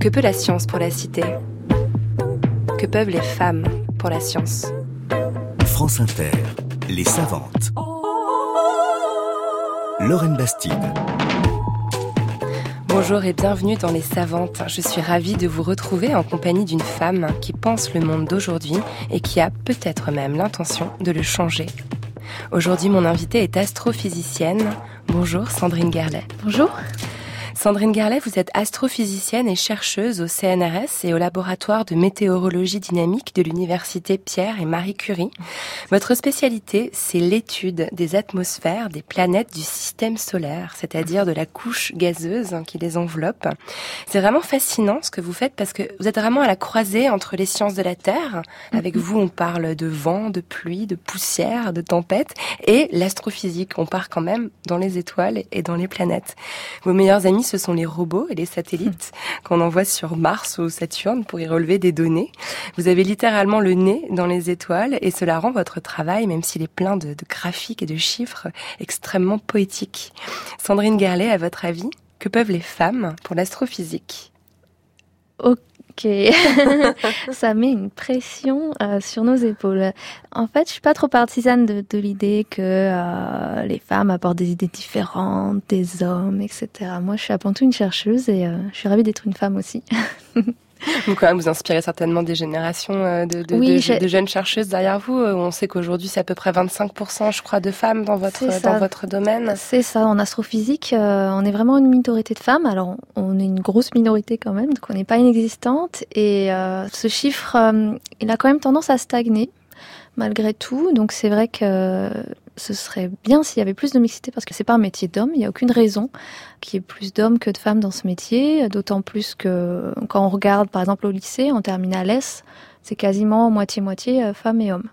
Que peut la science pour la cité? Que peuvent les femmes pour la science? France Inter, les savantes. Lorraine Bastide. Bonjour et bienvenue dans Les Savantes. Je suis ravie de vous retrouver en compagnie d'une femme qui pense le monde d'aujourd'hui et qui a peut-être même l'intention de le changer. Aujourd'hui, mon invitée est astrophysicienne. Bonjour Sandrine Gerlet. Bonjour. Sandrine Garlet, vous êtes astrophysicienne et chercheuse au CNRS et au laboratoire de météorologie dynamique de l'université Pierre et Marie Curie. Votre spécialité, c'est l'étude des atmosphères des planètes du système solaire, c'est-à-dire de la couche gazeuse qui les enveloppe. C'est vraiment fascinant ce que vous faites parce que vous êtes vraiment à la croisée entre les sciences de la Terre. Avec vous, on parle de vent, de pluie, de poussière, de tempête et l'astrophysique. On part quand même dans les étoiles et dans les planètes. Vos meilleurs amis ce sont les robots et les satellites qu'on envoie sur Mars ou Saturne pour y relever des données. Vous avez littéralement le nez dans les étoiles et cela rend votre travail, même s'il est plein de, graphiques et de chiffres, extrêmement poétique. Sandrine Gerlet, à votre avis, que peuvent les femmes pour l'astrophysique? ça met une pression euh, sur nos épaules. En fait, je suis pas trop partisane de, l'idée que euh, les femmes apportent des idées différentes des hommes, etc. Moi, je suis avant tout une chercheuse et euh, je suis ravie d'être une femme aussi. Vous quand même vous inspirez certainement des générations euh, de, de, de, jeunes chercheuses derrière vous. Euh, on sait qu'aujourd'hui c'est à peu près 25% je crois de femmes dans votre dans votre domaine. C'est ça. En astrophysique, euh, on est vraiment une minorité de femmes. Alors on est une grosse minorité quand même, donc on n'est pas inexistante. Et ce chiffre, il a quand même tendance à stagner malgré tout. Donc c'est vrai que ce serait bien s'il y avait plus de mixité parce que c'est pas un métier d'homme. Il n'y a aucune raison qu'il y ait plus d'hommes que de femmes dans ce métier. D'autant plus que quand on regarde par exemple au lycée, en terminale S, c'est quasiment moitié-moitié euh, femmes et hommes.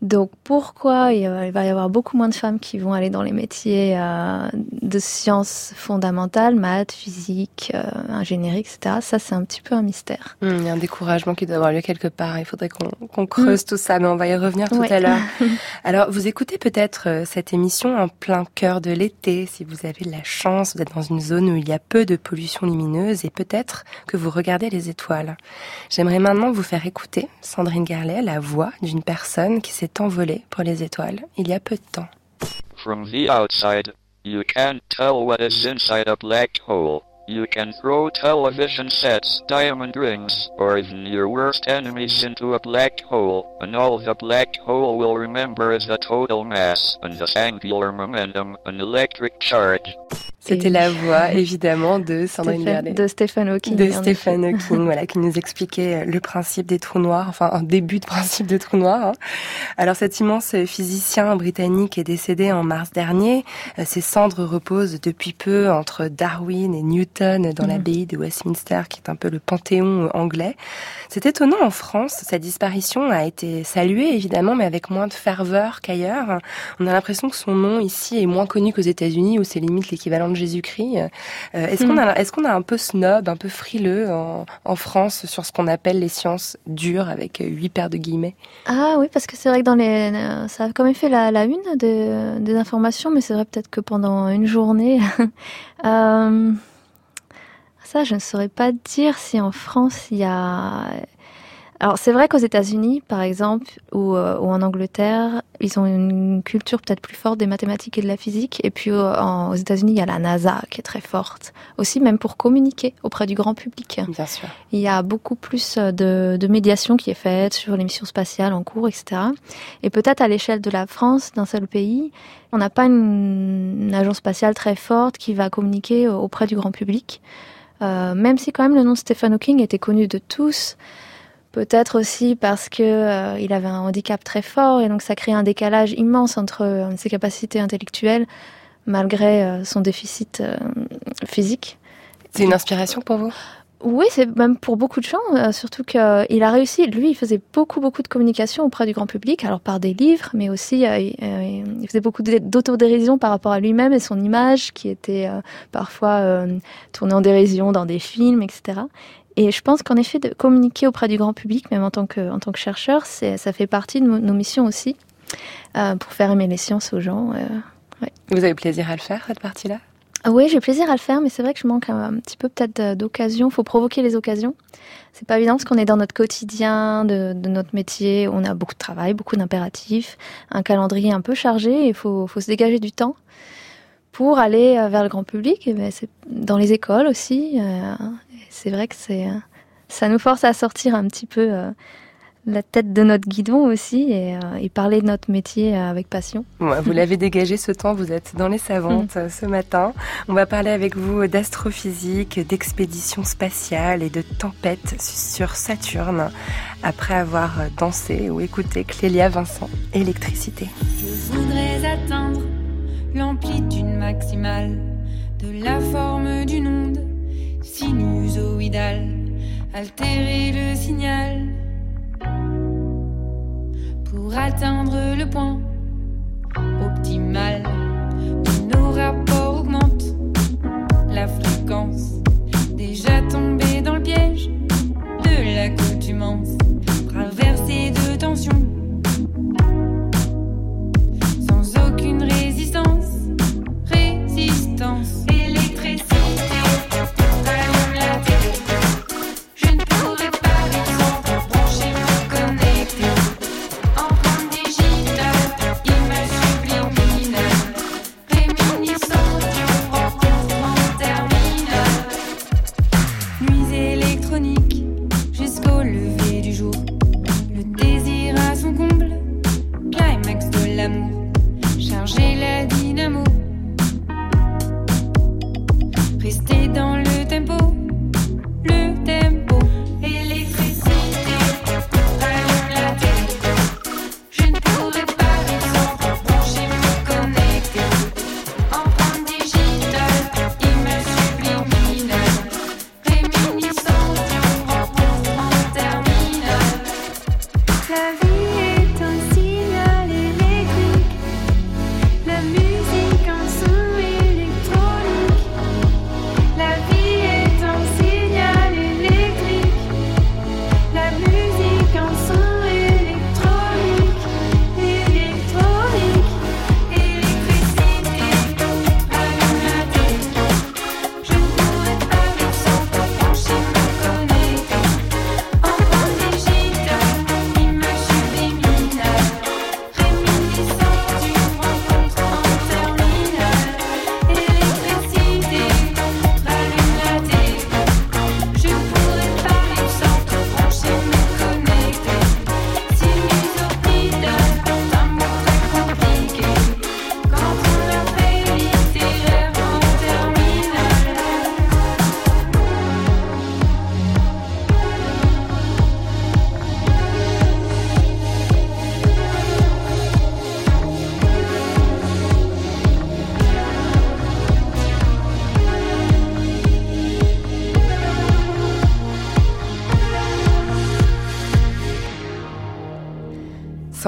Donc pourquoi il va y avoir beaucoup moins de femmes qui vont aller dans les métiers euh, de sciences fondamentales, maths, physique, euh, ingénierie, etc. Ça, c'est un petit peu un mystère. Hmm, il y a un découragement qui doit avoir lieu quelque part. Il faudrait qu'on creuse hmm. tout ça, mais on va y revenir tout à l'heure. Alors, vous écoutez peut-être euh, cette émission en plein cœur de l'été, si vous avez de la chance, vous êtes dans une zone où il y a peu de pollution lumineuse et peut-être que vous regardez les étoiles. J'aimerais maintenant vous faire écouter, Sandrine Garlet, la voix d'une personne qui s'est envolé pour les étoiles il y a peu de temps. From the outside, you can't tell what is inside a black hole. You can throw television sets, diamond rings, or even your worst enemies into a black hole, and all the black hole will remember is the total mass, and the angular momentum, an electric charge. C'était la voix, évidemment, de Sandrine Stéphane, De Stephen Hawking. De Stephen Hawking, voilà, qui nous expliquait le principe des trous noirs, enfin, un début de principe des trous noirs. Hein. Alors, cet immense physicien britannique est décédé en mars dernier. Euh, ses cendres reposent depuis peu entre Darwin et Newton dans mm. l'abbaye de Westminster, qui est un peu le panthéon anglais. C'est étonnant en France, sa disparition a été saluée, évidemment, mais avec moins de ferveur qu'ailleurs. On a l'impression que son nom ici est moins connu qu'aux États-Unis, où c'est limite l'équivalent de Jésus-Christ. Euh, est-ce qu'on a, est-ce qu'on a un peu snob, un peu frileux en, France sur ce qu'on appelle les sciences dures avec huit paires de guillemets? Ah oui, parce que c'est vrai que dans les, ça a quand même fait la, une des informations, mais c'est vrai peut-être que pendant une journée. euh, ça, je ne saurais pas dire si en France il y a alors c'est vrai qu'aux États-Unis, par exemple, ou, euh, ou, en Angleterre, ils ont une culture peut-être plus forte des mathématiques et de la physique. Et puis euh, aux États-Unis, il y a la NASA qui est très forte, aussi même pour communiquer auprès du grand public. Bien sûr. Il y a beaucoup plus euh, de, de médiation qui est faite sur les missions spatiales en cours, etc. Et peut-être à l'échelle de la France, d'un seul pays, on n'a pas une, une, agence spatiale très forte qui va communiquer auprès du grand public. Euh, même si quand même le nom de Stephen Hawking était connu de tous. Peut-être aussi parce que euh, il avait un handicap très fort et donc ça crée un décalage immense entre euh, ses capacités intellectuelles malgré euh, son déficit physique. C'est une inspiration pour vous? Oui, c'est même pour beaucoup de gens, surtout qu'il a réussi. Lui, il faisait beaucoup, beaucoup de communication auprès du grand public, alors par des livres, mais aussi il faisait beaucoup d'autodérision par rapport à lui-même et son image, qui était parfois tournée en dérision dans des films, etc. Et je pense qu'en effet, de communiquer auprès du grand public, même en tant que, en tant que chercheur, ça fait partie de nos missions aussi, euh, pour faire aimer les sciences aux gens. Euh, Vous avez plaisir à le faire, cette partie-là? Ah Oui, j'ai plaisir à le faire, mais c'est vrai que je manque un, petit peu peut-être d'occasion. faut provoquer les occasions. C'est pas évident parce qu'on est dans notre quotidien, de, notre métier. On a beaucoup de travail, beaucoup d'impératifs, un calendrier un peu chargé. Il faut, faut se dégager du temps pour aller euh, vers le grand public. Et ben, dans les écoles aussi. Euh, c'est vrai que c'est, ça nous force à sortir un petit peu euh, la tête de notre guidon aussi et, euh, parler de notre métier avec passion. vous l'avez dégagé ce temps, vous êtes dans les savantes mm. ce matin. On va parler avec vous d'astrophysique, d'expédition spatiale et de tempête sur Saturne après avoir dansé ou écouté Clélia Vincent, électricité. Je voudrais atteindre l'amplitude maximale de la forme d'une onde sinusoïdale, altérer le signal pour atteindre le point optimal où nos rapports augmentent la fréquence. Déjà tombé dans le piège de l'accoutumance, traversé de tensions,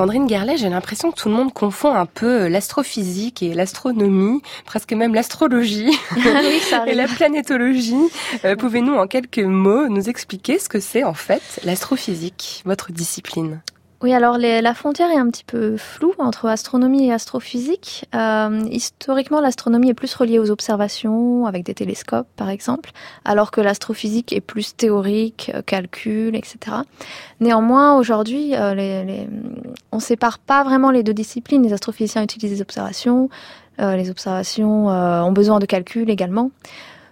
Sandrine Gerlet, j'ai l'impression que tout le monde confond un peu l'astrophysique et l'astronomie, presque même l'astrologie et la planétologie. Euh, pouvez-nous en quelques mots nous expliquer ce que c'est en fait l'astrophysique, votre discipline? Oui, alors la frontière est un petit peu floue entre astronomie et astrophysique. Euh, historiquement, l'astronomie est plus reliée aux observations avec des télescopes, par exemple, alors que l'astrophysique est plus théorique, euh, calcul, etc. Néanmoins, aujourd'hui, euh, les, les, on sépare pas vraiment les deux disciplines. Les astrophysiciens utilisent des observations, euh, les observations ont besoin de calcul également.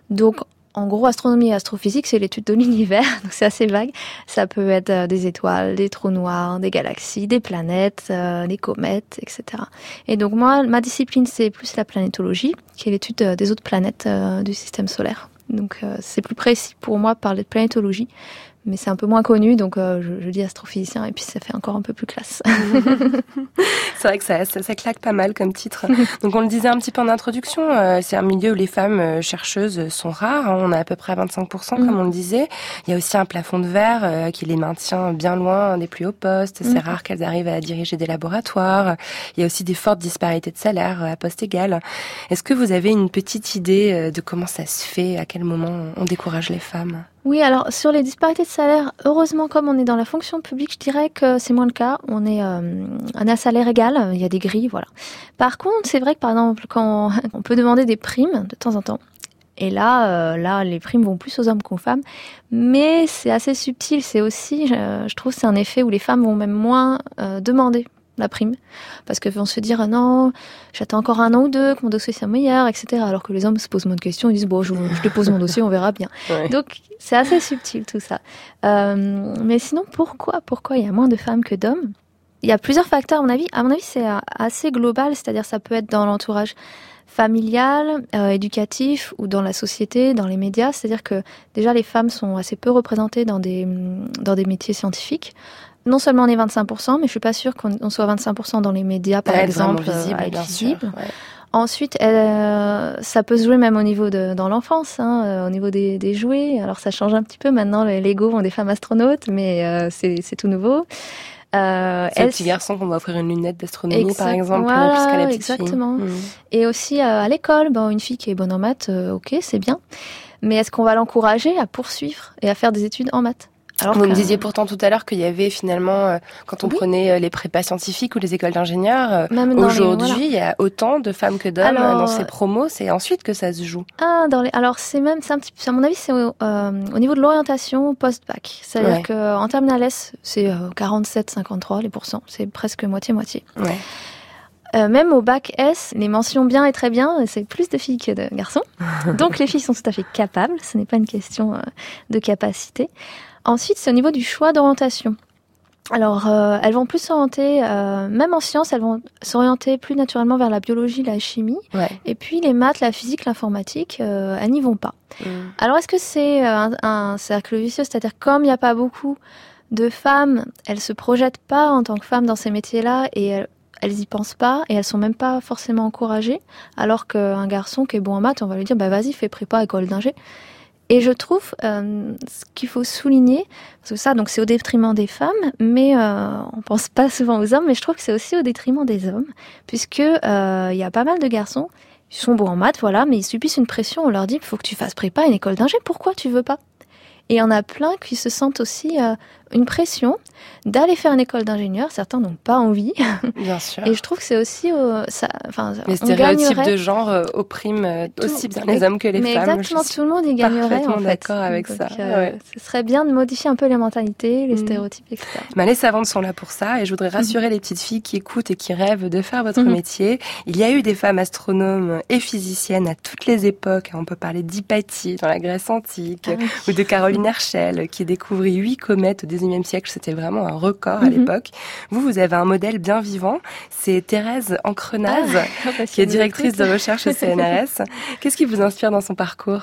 Donc, en gros, astronomie et astrophysique, c'est l'étude de l'univers, donc c'est assez vague. Ça peut être euh, des étoiles, des trous noirs, des galaxies, des planètes, euh, des comètes, etc. Et donc moi, ma discipline, c'est plus la planétologie, qui est l'étude euh, des autres planètes du système solaire. Donc c'est plus précis pour moi de parler de planétologie mais c'est un peu moins connu, donc euh, je, je, dis astrophysicien, et puis ça fait encore un peu plus classe. c'est vrai que ça, ça, ça, claque pas mal comme titre. Donc on le disait un petit peu en introduction, euh, c'est un milieu où les femmes euh, chercheuses sont rares, hein. on a à peu près 25% comme mm. on le disait. Il y a aussi un plafond de verre qui les maintient bien loin des plus hauts postes, c'est mm. rare qu'elles arrivent à diriger des laboratoires. Il y a aussi des fortes disparités de salaire à poste égal. Est-ce que vous avez une petite idée de comment ça se fait, à quel moment on décourage les femmes? Oui, alors sur les disparités de salaire, heureusement, comme on est dans la fonction publique, je dirais que c'est moins le cas. On est euh, un à salaire égal, il y a des grilles, voilà. Par contre, c'est vrai que par exemple, quand on peut demander des primes de temps en temps, et là, euh, là, les primes vont plus aux hommes qu'aux femmes, mais c'est assez subtil. C'est aussi, je, je trouve, c'est un effet où les femmes vont même moins euh, demander la prime, parce que vont se dire ah non, j'attends encore un an ou deux que mon dossier soit meilleur, etc. Alors que les hommes se posent moins de questions, ils disent bon, je, je dépose mon dossier, on verra bien. Ouais. Donc c'est assez subtil tout ça. Euh, mais sinon, pourquoi, pourquoi il y a moins de femmes que d'hommes? Il y a plusieurs facteurs à mon avis. À mon avis, c'est euh, assez global, c'est-à-dire ça peut être dans l'entourage familial, euh, éducatif ou dans la société, dans les médias. C'est-à-dire que déjà les femmes sont assez peu représentées dans des dans des métiers scientifiques. Non seulement on est 25%, mais je suis pas sûre qu'on on soit 25% dans les médias, par exemple, euh, visible, à ouais. Ensuite, euh, ça peut se jouer même au niveau de dans l'enfance, hein, euh, au niveau des, des jouets. Alors ça change un petit peu maintenant. Les Lego ont des femmes astronautes, mais euh, c'est tout nouveau. Euh, C'est le elles- petit garçon qu'on va offrir une lunette d'astronomie, par exemple, voilà, plus qu'à la petite exactement. fille. Mm. Et aussi euh, à l'école, bon, une fille qui est bonne en maths, euh, ok, c'est bien. Mais est-ce qu'on va l'encourager à poursuivre et à faire des études en maths? Alors Vous me que- disiez pourtant tout à l'heure qu'il y avait finalement, euh, quand on Oui. prenait euh, les prépas scientifiques ou les écoles d'ingénieurs, euh, aujourd'hui, voilà. il y a autant de femmes que d'hommes Alors, dans ces promos. C'est ensuite que ça se joue. Ah, dans les... Alors, c'est même, c'est un petit à mon avis, c'est au, euh, au niveau de l'orientation post-bac. C'est-à-dire Ouais. que en terminale S, c'est euh, 47-53 les pourcents. C'est presque moitié-moitié. Ouais. Euh, même au bac S, les mentions bien et très bien, c'est plus de filles que de garçons. Donc les filles sont tout à fait capables, ce n'est pas une question euh, de capacité. Ensuite, c'est au niveau du choix d'orientation. Alors, euh, elles vont plus s'orienter, euh, même en sciences, elles vont s'orienter plus naturellement vers la biologie, la chimie. Ouais. Et puis les maths, la physique, l'informatique, euh, elles n'y vont pas. Mm. Alors, est-ce que c'est un, un cercle vicieux? C'est-à-dire, comme il n'y a pas beaucoup de femmes, elles se projettent pas en tant que femmes dans ces métiers-là et elles, elles y pensent pas et elles sont même pas forcément encouragées. Alors qu'un garçon qui est bon en maths, on va lui dire, bah vas-y, fais prépa école d'ingé. Et je trouve euh, ce qu'il faut souligner, parce que ça, donc c'est au détriment des femmes, mais euh, on pense pas souvent aux hommes, mais je trouve que c'est aussi au détriment des hommes, puisque euh, il y a pas mal de garçons, ils sont bons en maths, voilà, mais ils subissent une pression. On leur dit, il faut que tu fasses prépa une école d'ingé. Pourquoi tu veux pas? Et il y en a plein qui se sentent aussi euh, une pression d'aller faire une école d'ingénieur. Certains n'ont pas envie, Bien sûr. et je trouve que c'est aussi, euh, ça, enfin, Les stéréotypes gagnerait- de genre euh, oppriment euh, Tout- aussi bien les hommes que les mais femmes. exactement, tout le monde y gagnerait en fait. d'accord avec Donc, ça, euh, ouais. Ce serait bien de modifier un peu les mentalités, les Mm. stéréotypes, etc. Bah, les savantes sont là pour ça et je voudrais rassurer les petites filles qui écoutent et qui rêvent de faire votre Mhm. métier. Il y a eu des femmes astronomes et physiciennes à toutes les époques. On peut parler d'Hypatie dans la Grèce antique Ah oui. ou de Caroline Herschel qui découvrit huit comètes au XIXe siècle. C'était vraiment un record à Mhm. l'époque. Vous, vous avez un modèle bien vivant. C'est Thérèse Encrenaz qui est directrice de recherche au CNRS. Qu'est-ce qui vous inspire dans son parcours?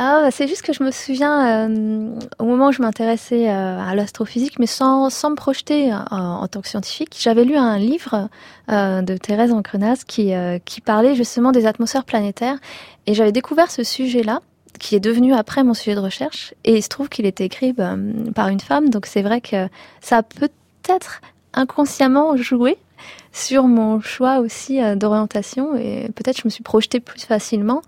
Ah, c'est juste que je me souviens euh, au moment où je m'intéressais euh, à l'astrophysique, mais sans, sans me projeter euh, en, tant que scientifique, j'avais lu un livre de Thérèse Encrenaz qui, qui parlait justement des atmosphères planétaires, et j'avais découvert ce sujet-là qui est devenu après mon sujet de recherche, et il se trouve qu'il était écrit ben, par une femme, donc c'est vrai que ça a peut-être inconsciemment joué sur mon choix aussi euh, d'orientation, et peut-être je me suis projetée plus facilement.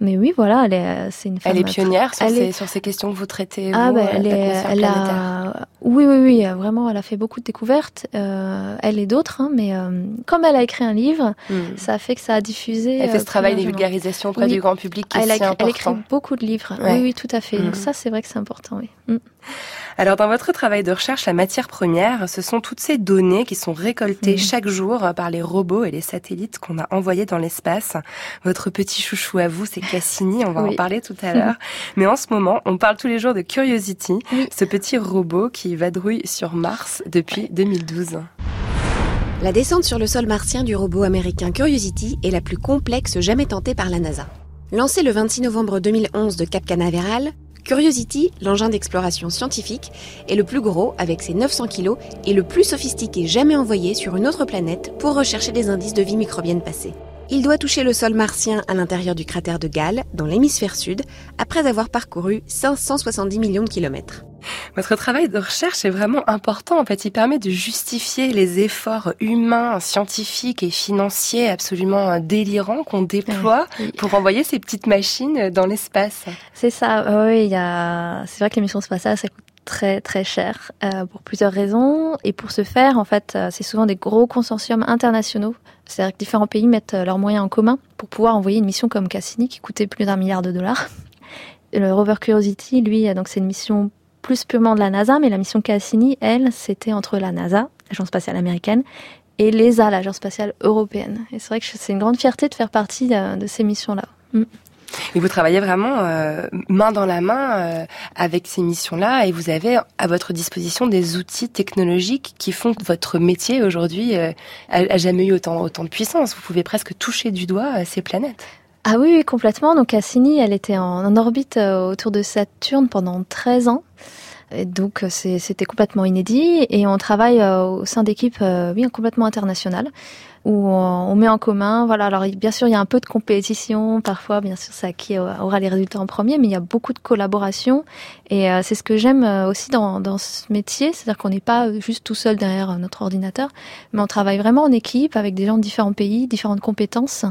Mais oui, voilà, elle est, euh, c'est une femme. Elle est pionnière sur, elle ces, est- sur ces questions que vous traitez. Ah vous, ben, euh, elle, est, elle a, oui, oui, oui, euh, vraiment, elle a fait beaucoup de découvertes. Euh, elle et d'autres, hein, mais euh, comme elle a écrit un livre, Hmm. ça a fait que ça a diffusé. Elle fait ce travail de largement. vulgarisation auprès Oui. du grand public qui Ah, est Elle, a si écrit, elle beaucoup de livres. Ouais. Oui, oui, tout à fait. Donc ça, c'est vrai que c'est important. Oui. Mm. Alors, dans votre travail de recherche, la matière première, ce sont toutes ces données qui sont récoltées Mhm. chaque jour par les robots et les satellites qu'on a envoyés dans l'espace. Votre petit chouchou à vous, c'est Cassini, on va en parler tout à l'heure. Mais en ce moment, on parle tous les jours de Curiosity, Oui. ce petit robot qui vadrouille sur Mars depuis 2012. La descente sur le sol martien du robot américain Curiosity est la plus complexe jamais tentée par la NASA. Lancé le 26 novembre 2011 de Cap Canaveral, Curiosity, l'engin d'exploration scientifique, est le plus gros avec ses 900 kg et le plus sophistiqué jamais envoyé sur une autre planète pour rechercher des indices de vie microbienne passée. Il doit toucher le sol martien à l'intérieur du cratère de Gale, dans l'hémisphère sud, après avoir parcouru 570 millions de kilomètres. Votre travail de recherche est vraiment important. En fait, il permet de justifier les efforts humains, scientifiques et financiers absolument délirants qu'on déploie Oui. pour envoyer ces petites machines dans l'espace. C'est ça. Oui, il y a. C'est vrai que les missions spatiales, ça coûte très très cher euh, pour plusieurs raisons. Et pour ce faire, en fait, euh, c'est souvent des gros consortiums internationaux. C'est-à-dire que différents pays mettent euh, leurs moyens en commun pour pouvoir envoyer une mission comme Cassini qui coûtait plus d'un milliard de dollars. Le rover Curiosity, lui, donc c'est une mission plus purement de la NASA, mais la mission Cassini, elle, c'était entre la NASA, l'agence spatiale américaine, et l'ESA, l'agence spatiale européenne. Et c'est vrai que c'est une grande fierté de faire partie de, ces missions-là. Et vous travaillez vraiment euh, main dans la main euh, avec ces missions-là et vous avez à votre disposition des outils technologiques qui font que votre métier aujourd'hui euh, a, jamais eu autant, autant de puissance. Vous pouvez presque toucher du doigt euh, ces planètes. Ah oui, complètement. Donc Cassini, elle était en, orbite autour de Saturne pendant 13 ans. Et donc c'était complètement inédit et on travaille au sein d'équipes oui, complètement internationales où on, met en commun, voilà, alors bien sûr il y a un peu de compétition, parfois bien sûr c'est à qui aura les résultats en premier, mais il y a beaucoup de collaboration et euh, c'est ce que j'aime euh, aussi dans, dans ce métier, c'est-à-dire qu'on n'est pas juste tout seul derrière euh, notre ordinateur, mais on travaille vraiment en équipe avec des gens de différents pays, différentes compétences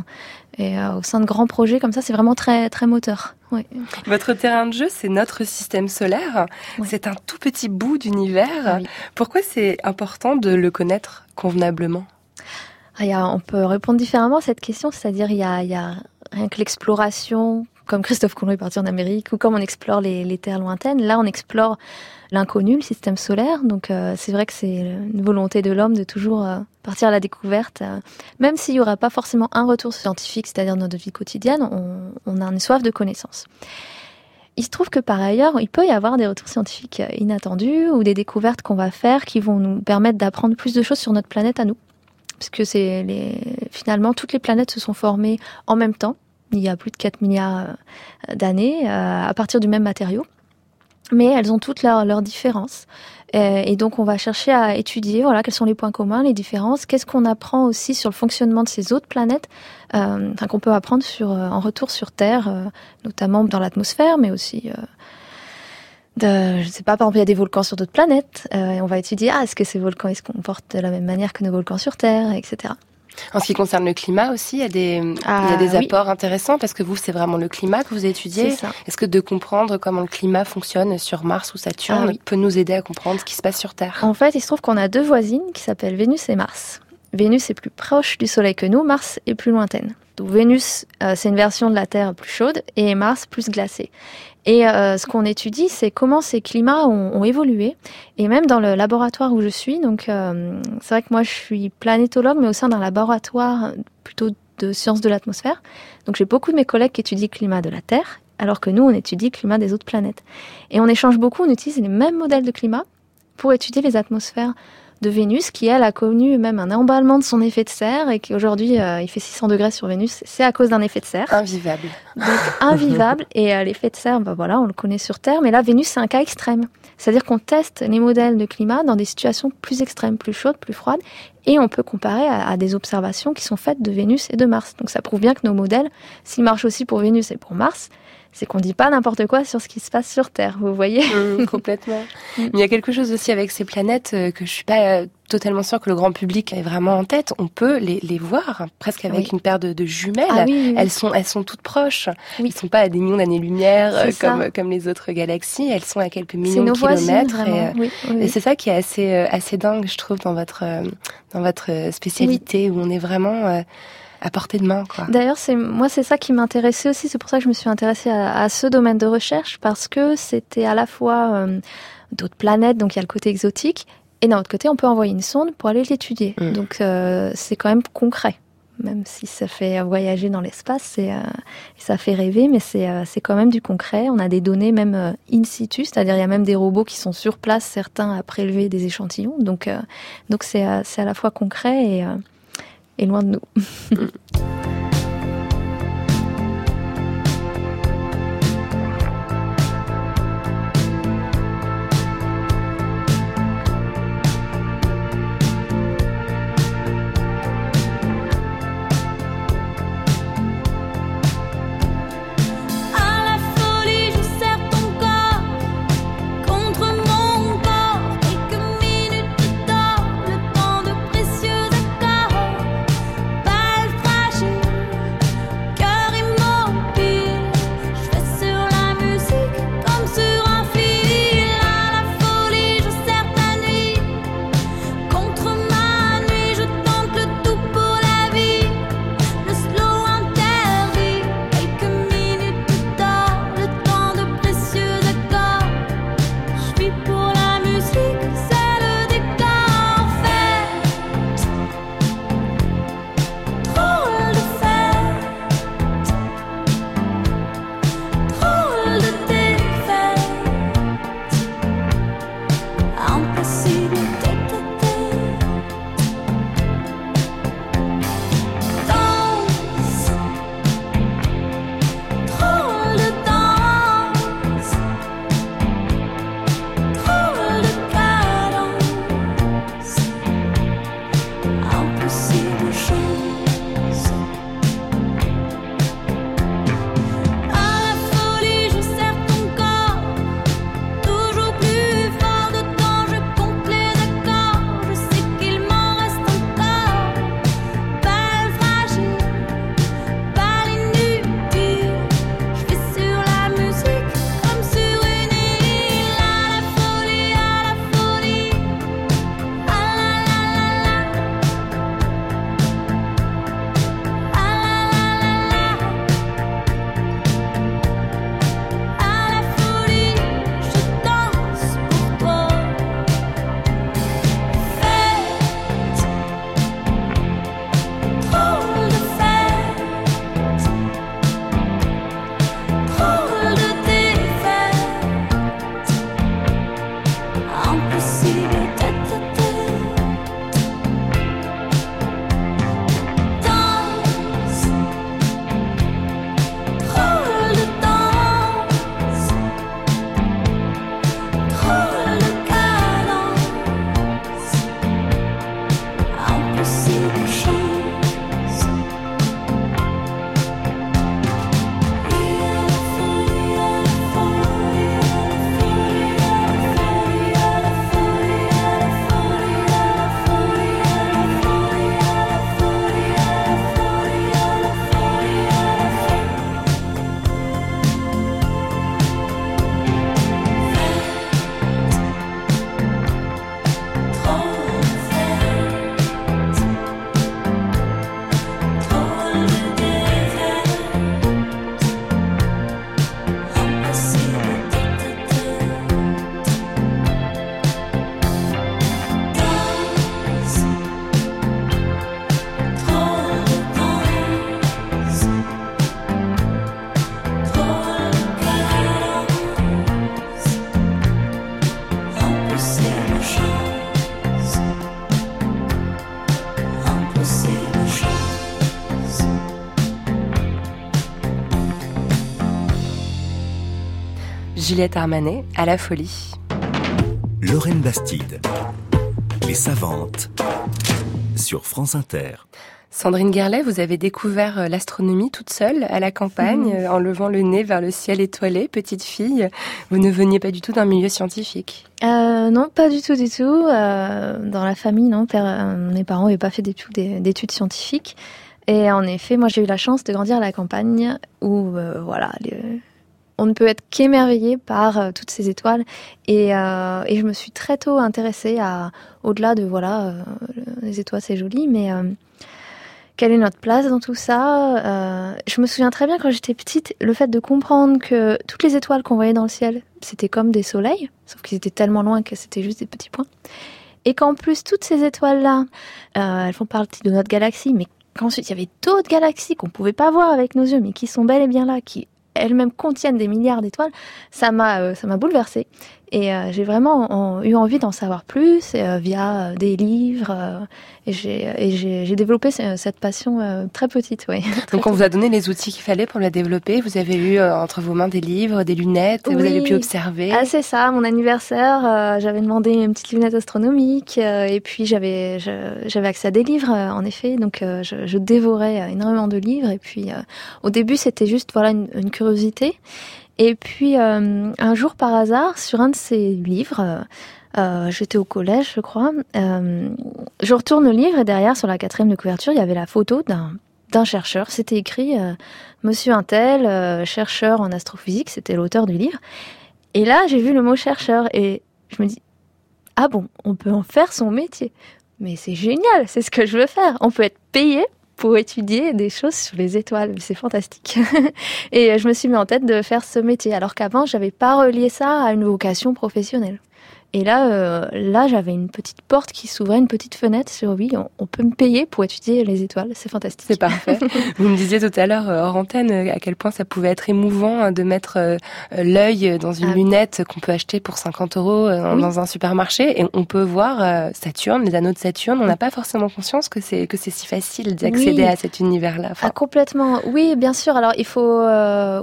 et au sein de grands projets comme ça, c'est vraiment très très moteur. Oui. Votre terrain de jeu, c'est notre système solaire. C'est un tout petit bout d'univers. Ah oui. Pourquoi c'est important de le connaître convenablement? Il y a- on peut répondre différemment à cette question, c'est-à-dire il y a, rien que l'exploration, comme Christophe Colomb est parti en Amérique, ou comme on explore les, terres lointaines. Là, on explore l'inconnu, le système solaire. Donc euh, c'est vrai que c'est une volonté de l'homme de toujours euh, partir à la découverte, euh, même s'il n'y aura pas forcément un retour scientifique, c'est-à-dire dans notre vie quotidienne, on, on a une soif de connaissances. Il se trouve que par ailleurs, il peut y avoir des retours scientifiques inattendus ou des découvertes qu'on va faire qui vont nous permettre d'apprendre plus de choses sur notre planète à nous puisque c'est les... finalement toutes les planètes se sont formées en même temps, il y a plus de 4 milliards euh, d'années, euh, à partir du même matériau. Mais elles ont toutes leurs différences. Euh, Et donc on va chercher à étudier voilà, quels sont les points communs, les différences, qu'est-ce qu'on apprend aussi sur le fonctionnement de ces autres planètes, qu'on peut apprendre sur, en retour sur Terre, notamment dans l'atmosphère, mais aussi... de, je sais pas, par exemple, il y a des volcans sur d'autres planètes, euh, et on va étudier, ah, est-ce que ces volcans ils se comportent de la même manière que nos volcans sur Terre, etc. En ce qui concerne le climat aussi, il y a des, il y Ah, a des oui. apports intéressants parce que vous, c'est vraiment le climat que vous étudiez. Est-ce que de comprendre comment le climat fonctionne sur Mars ou Saturne Ah oui. peut nous aider à comprendre ce qui se passe sur Terre? En fait, il se trouve qu'on a deux voisines qui s'appellent Vénus et Mars. Vénus est plus proche du Soleil que nous, Mars est plus lointaine. Donc Vénus, euh, c'est une version de la Terre plus chaude et Mars plus glacée. Et euh, ce qu'on étudie, c'est comment ces climats ont, évolué. Et même dans le laboratoire où je suis, donc euh, c'est vrai que moi je suis planétologue, mais au sein d'un laboratoire plutôt de sciences de l'atmosphère. Donc j'ai beaucoup de mes collègues qui étudient le climat de la Terre, alors que nous on étudie le climat des autres planètes. Et on échange beaucoup, on utilise les mêmes modèles de climat pour étudier les atmosphères de Vénus, qui elle a connu même un emballement de son effet de serre et qui aujourd'hui euh, il fait 600 degrés sur Vénus. C'est à cause d'un effet de serre, Invivable. donc invivable. Et euh, l'effet de serre, bah voilà, on le connaît sur Terre, mais là Vénus c'est un cas extrême. C'est-à-dire qu'on teste les modèles de climat dans des situations plus extrêmes, plus chaudes, plus froides, et on peut comparer à, à des observations qui sont faites de Vénus et de Mars. Donc ça prouve bien que nos modèles, s'ils marchent aussi pour Vénus et pour Mars, c'est qu'on dit pas n'importe quoi sur ce qui se passe sur Terre. Vous voyez Hum, complètement. Mm. Mais il y a quelque chose aussi avec ces planètes euh, que je suis pas euh, totalement sûre que le grand public ait vraiment en tête. On peut les, les voir hein, presque avec Oui. une paire de, de jumelles. Ah oui, oui, oui. Elles sont, elles sont toutes proches. Ils sont pas à des millions d'années-lumière euh, ça. comme, les autres galaxies. Elles sont à quelques millions de voisines, kilomètres. vraiment. et, euh, c'est ça qui est assez, euh, assez dingue, je trouve, dans votre, euh, dans votre euh, spécialité où on est vraiment euh, à portée de main. D'ailleurs, c'est moi, c'est ça qui m'intéressait aussi. C'est pour ça que je me suis intéressée à, à ce domaine de recherche parce que c'était à la fois euh, d'autres planètes, donc il y a le côté exotique, et d'un autre côté, on peut envoyer une sonde pour aller l'étudier. Mm. Donc euh, c'est quand même concret, même si ça fait voyager dans l'espace, euh, ça fait rêver, mais c'est c'est quand même du concret. On a des données même in situ, c'est-à-dire il y a même des robots qui sont sur place, certains à prélever des échantillons. Donc donc c'est c'est à la fois concret et et loin de nous. Juliette Armanet à la folie. Lorraine Bastide. Les savantes. Sur France Inter. Sandrine Gerlet, vous avez découvert euh, l'astronomie toute seule à la campagne, Mhm. euh, en levant le nez vers le ciel étoilé, petite fille. Vous ne veniez pas du tout d'un milieu scientifique. Euh, non, pas du tout, du tout. Euh, dans la famille, non, père- euh, mes parents n'avaient pas fait d'études, d'études scientifiques. Et en effet, moi, j'ai eu la chance de grandir à la campagne où, euh, voilà, les- on ne peut être qu'émerveillé par euh, toutes ces étoiles. Et, euh, et je me suis très tôt intéressée à, au-delà de, voilà, euh, les étoiles, c'est joli, mais quelle est notre place dans tout ça Je me souviens très bien quand j'étais petite, le fait de comprendre que toutes les étoiles qu'on voyait dans le ciel, c'était comme des soleils, sauf qu'ils étaient tellement loin que c'était juste des petits points. Et qu'en plus, toutes ces étoiles-là, elles font partie de notre galaxie, mais qu'ensuite, il y avait d'autres galaxies qu'on pouvait pas voir avec nos yeux, mais qui sont bel et bien là, qui elles-mêmes contiennent des milliards d'étoiles, ça m'a euh, ça bouleversée. Et euh, j'ai vraiment en- eu envie d'en savoir plus euh, via euh, des livres. euh, et j'ai j'ai développé ce- cette passion euh, très petite, oui. Donc on vous a donné les outils qu'il fallait pour la développer. Vous avez eu euh, entre vos mains des livres, des lunettes, vous Oui. avez pu observer. Ah, c'est ça, mon anniversaire, euh, j'avais demandé une petite lunette astronomique euh, et puis j'avais j'avais accès à des livres euh, en effet, donc euh, je, je dévorais euh, énormément de livres et puis euh, au début c'était juste voilà une, une curiosité et puis euh, un jour par hasard sur un de ces livres euh, euh, j'étais au collège, je crois. je retourne le livre et derrière, sur la quatrième de couverture, il y avait la photo d'un chercheur. C'était écrit Monsieur Intel, chercheur en astrophysique. C'était l'auteur du livre. Et là, j'ai vu le mot chercheur et je me dis ah bon, on peut en faire son métier. Mais c'est génial, c'est ce que je veux faire. On peut être payé pour étudier des choses sur les étoiles. C'est fantastique. et je me suis mis en tête de faire ce métier, alors qu'avant, j'avais pas relié ça à une vocation professionnelle. Et là, euh, là, j'avais une petite porte qui s'ouvrait, une petite fenêtre sur oui, on, on peut me payer pour étudier les étoiles. C'est fantastique. C'est parfait. Vous me disiez tout à l'heure euh, hors antenne euh, à quel point ça pouvait être émouvant hein, de mettre euh, l'œil dans une Ah. lunette qu'on peut acheter pour 50 euros euh, Oui. dans un supermarché et on peut voir Saturne, les anneaux de Saturne. On n'a pas forcément conscience que c'est que c'est si facile d'accéder Oui. à cet univers-là. Enfin, Ah, complètement. Oui, bien sûr. Alors, il faut,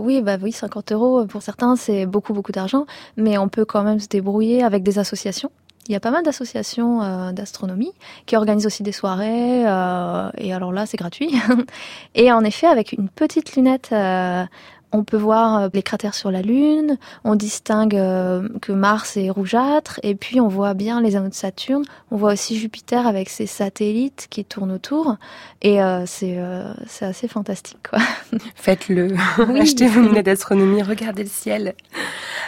oui, bah oui, 50 euros pour certains, c'est beaucoup, beaucoup d'argent, mais on peut quand même se débrouiller avec des associations. Il y a pas mal d'associations euh, d'astronomie qui organisent aussi des soirées, euh, et alors là, c'est gratuit. et en effet, avec une petite lunette, euh, on peut voir euh, les cratères sur la Lune, on distingue euh, que Mars est rougeâtre, et puis on voit bien les anneaux de Saturne, on voit aussi Jupiter avec ses satellites qui tournent autour, et euh, c'est euh, c'est assez fantastique, quoi. Faites-le. Oui. Achetez vos lunettes d'astronomie, regardez le ciel.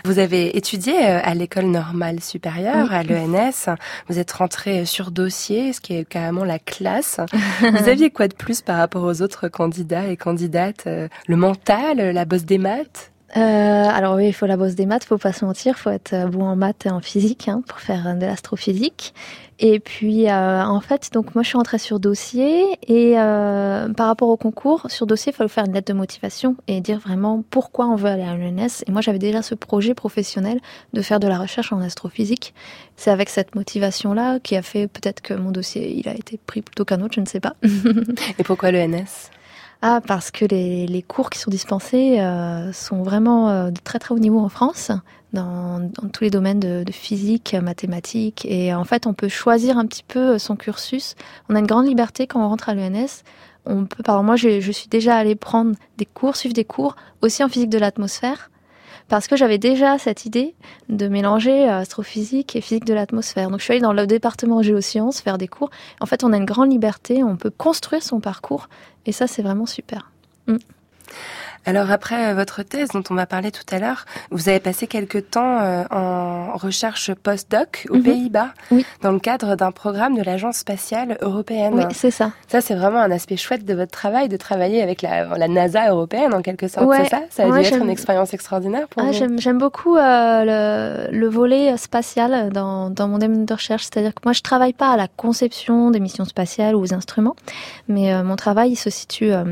Vous avez étudié à l'école normale supérieure, Oui. à l'ENS. Vous êtes rentré sur dossier, ce qui est carrément la classe. Vous aviez quoi de plus par rapport aux autres candidats et candidates Le mental, la bosse des maths Euh, alors oui, il faut la bosse des maths, faut pas se mentir, faut être euh, bon en maths et en physique hein, pour faire euh, de l'astrophysique. Et puis euh, en fait, donc moi je suis rentrée sur dossier et euh, par rapport au concours, sur dossier, il fallait faire une lettre de motivation et dire vraiment pourquoi on veut aller à l'ENS. Et moi j'avais déjà ce projet professionnel de faire de la recherche en astrophysique. C'est avec cette motivation-là qui a fait peut-être que mon dossier il a été pris plutôt qu'un autre, je ne sais pas. Et pourquoi l'ENS Ah, parce que les, les cours qui sont dispensés euh, sont vraiment euh, de très très haut niveau en France, dans, dans tous les domaines de, physique, mathématiques. Et en fait, on peut choisir un petit peu son cursus. On a une grande liberté quand on rentre à l'ENS. On peut, par moi, je, je suis déjà allée prendre des cours, suivre des cours, aussi en physique de l'atmosphère, parce que j'avais déjà cette idée de mélanger euh, astrophysique et physique de l'atmosphère. Donc, je suis allée dans le département géosciences faire des cours. En fait, on a une grande liberté, on peut construire son parcours, et ça, c'est vraiment super. Alors après euh, votre thèse dont on va parler tout à l'heure, vous avez passé quelques temps euh, en recherche post-doc aux Mhm. Pays-Bas Oui. dans le cadre d'un programme de l'Agence spatiale européenne. Oui, c'est ça. Ça, c'est vraiment un aspect chouette de votre travail, de travailler avec la, la NASA européenne, en quelque sorte, Ouais. c'est ça? Ça a Ouais, dû être une expérience extraordinaire pour Ah, vous j'aime, beaucoup euh, le, le volet spatial dans, dans mon domaine de recherche. C'est-à-dire que moi, je travaille pas à la conception des missions spatiales ou aux instruments, mais euh, mon travail il se situe euh,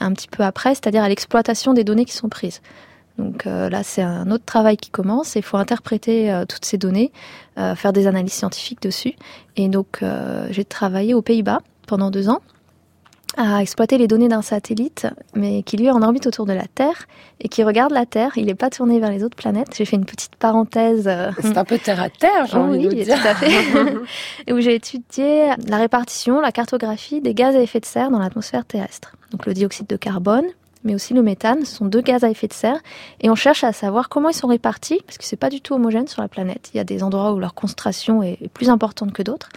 un petit peu après, c'est-à-dire à l'exploitation des données qui sont prises. Donc euh, là, c'est un autre travail qui commence. Il faut interpréter euh, toutes ces données, euh, faire des analyses scientifiques dessus. Et donc, j'ai travaillé aux Pays-Bas pendant deux ans. à exploiter les données d'un satellite, mais qui lui est en orbite autour de la Terre et qui regarde la Terre. Il n'est pas tourné vers les autres planètes. J'ai fait une petite parenthèse. C'est un peu terre à terre, j'ai envie oui, de dire. tout à fait. et où j'ai étudié la répartition, la cartographie des gaz à effet de serre dans l'atmosphère terrestre. Donc le dioxyde de carbone, mais aussi le méthane, ce sont deux gaz à effet de serre. Et on cherche à savoir comment ils sont répartis, parce que c'est pas du tout homogène sur la planète. Il y a des endroits où leur concentration est plus importante que d'autres.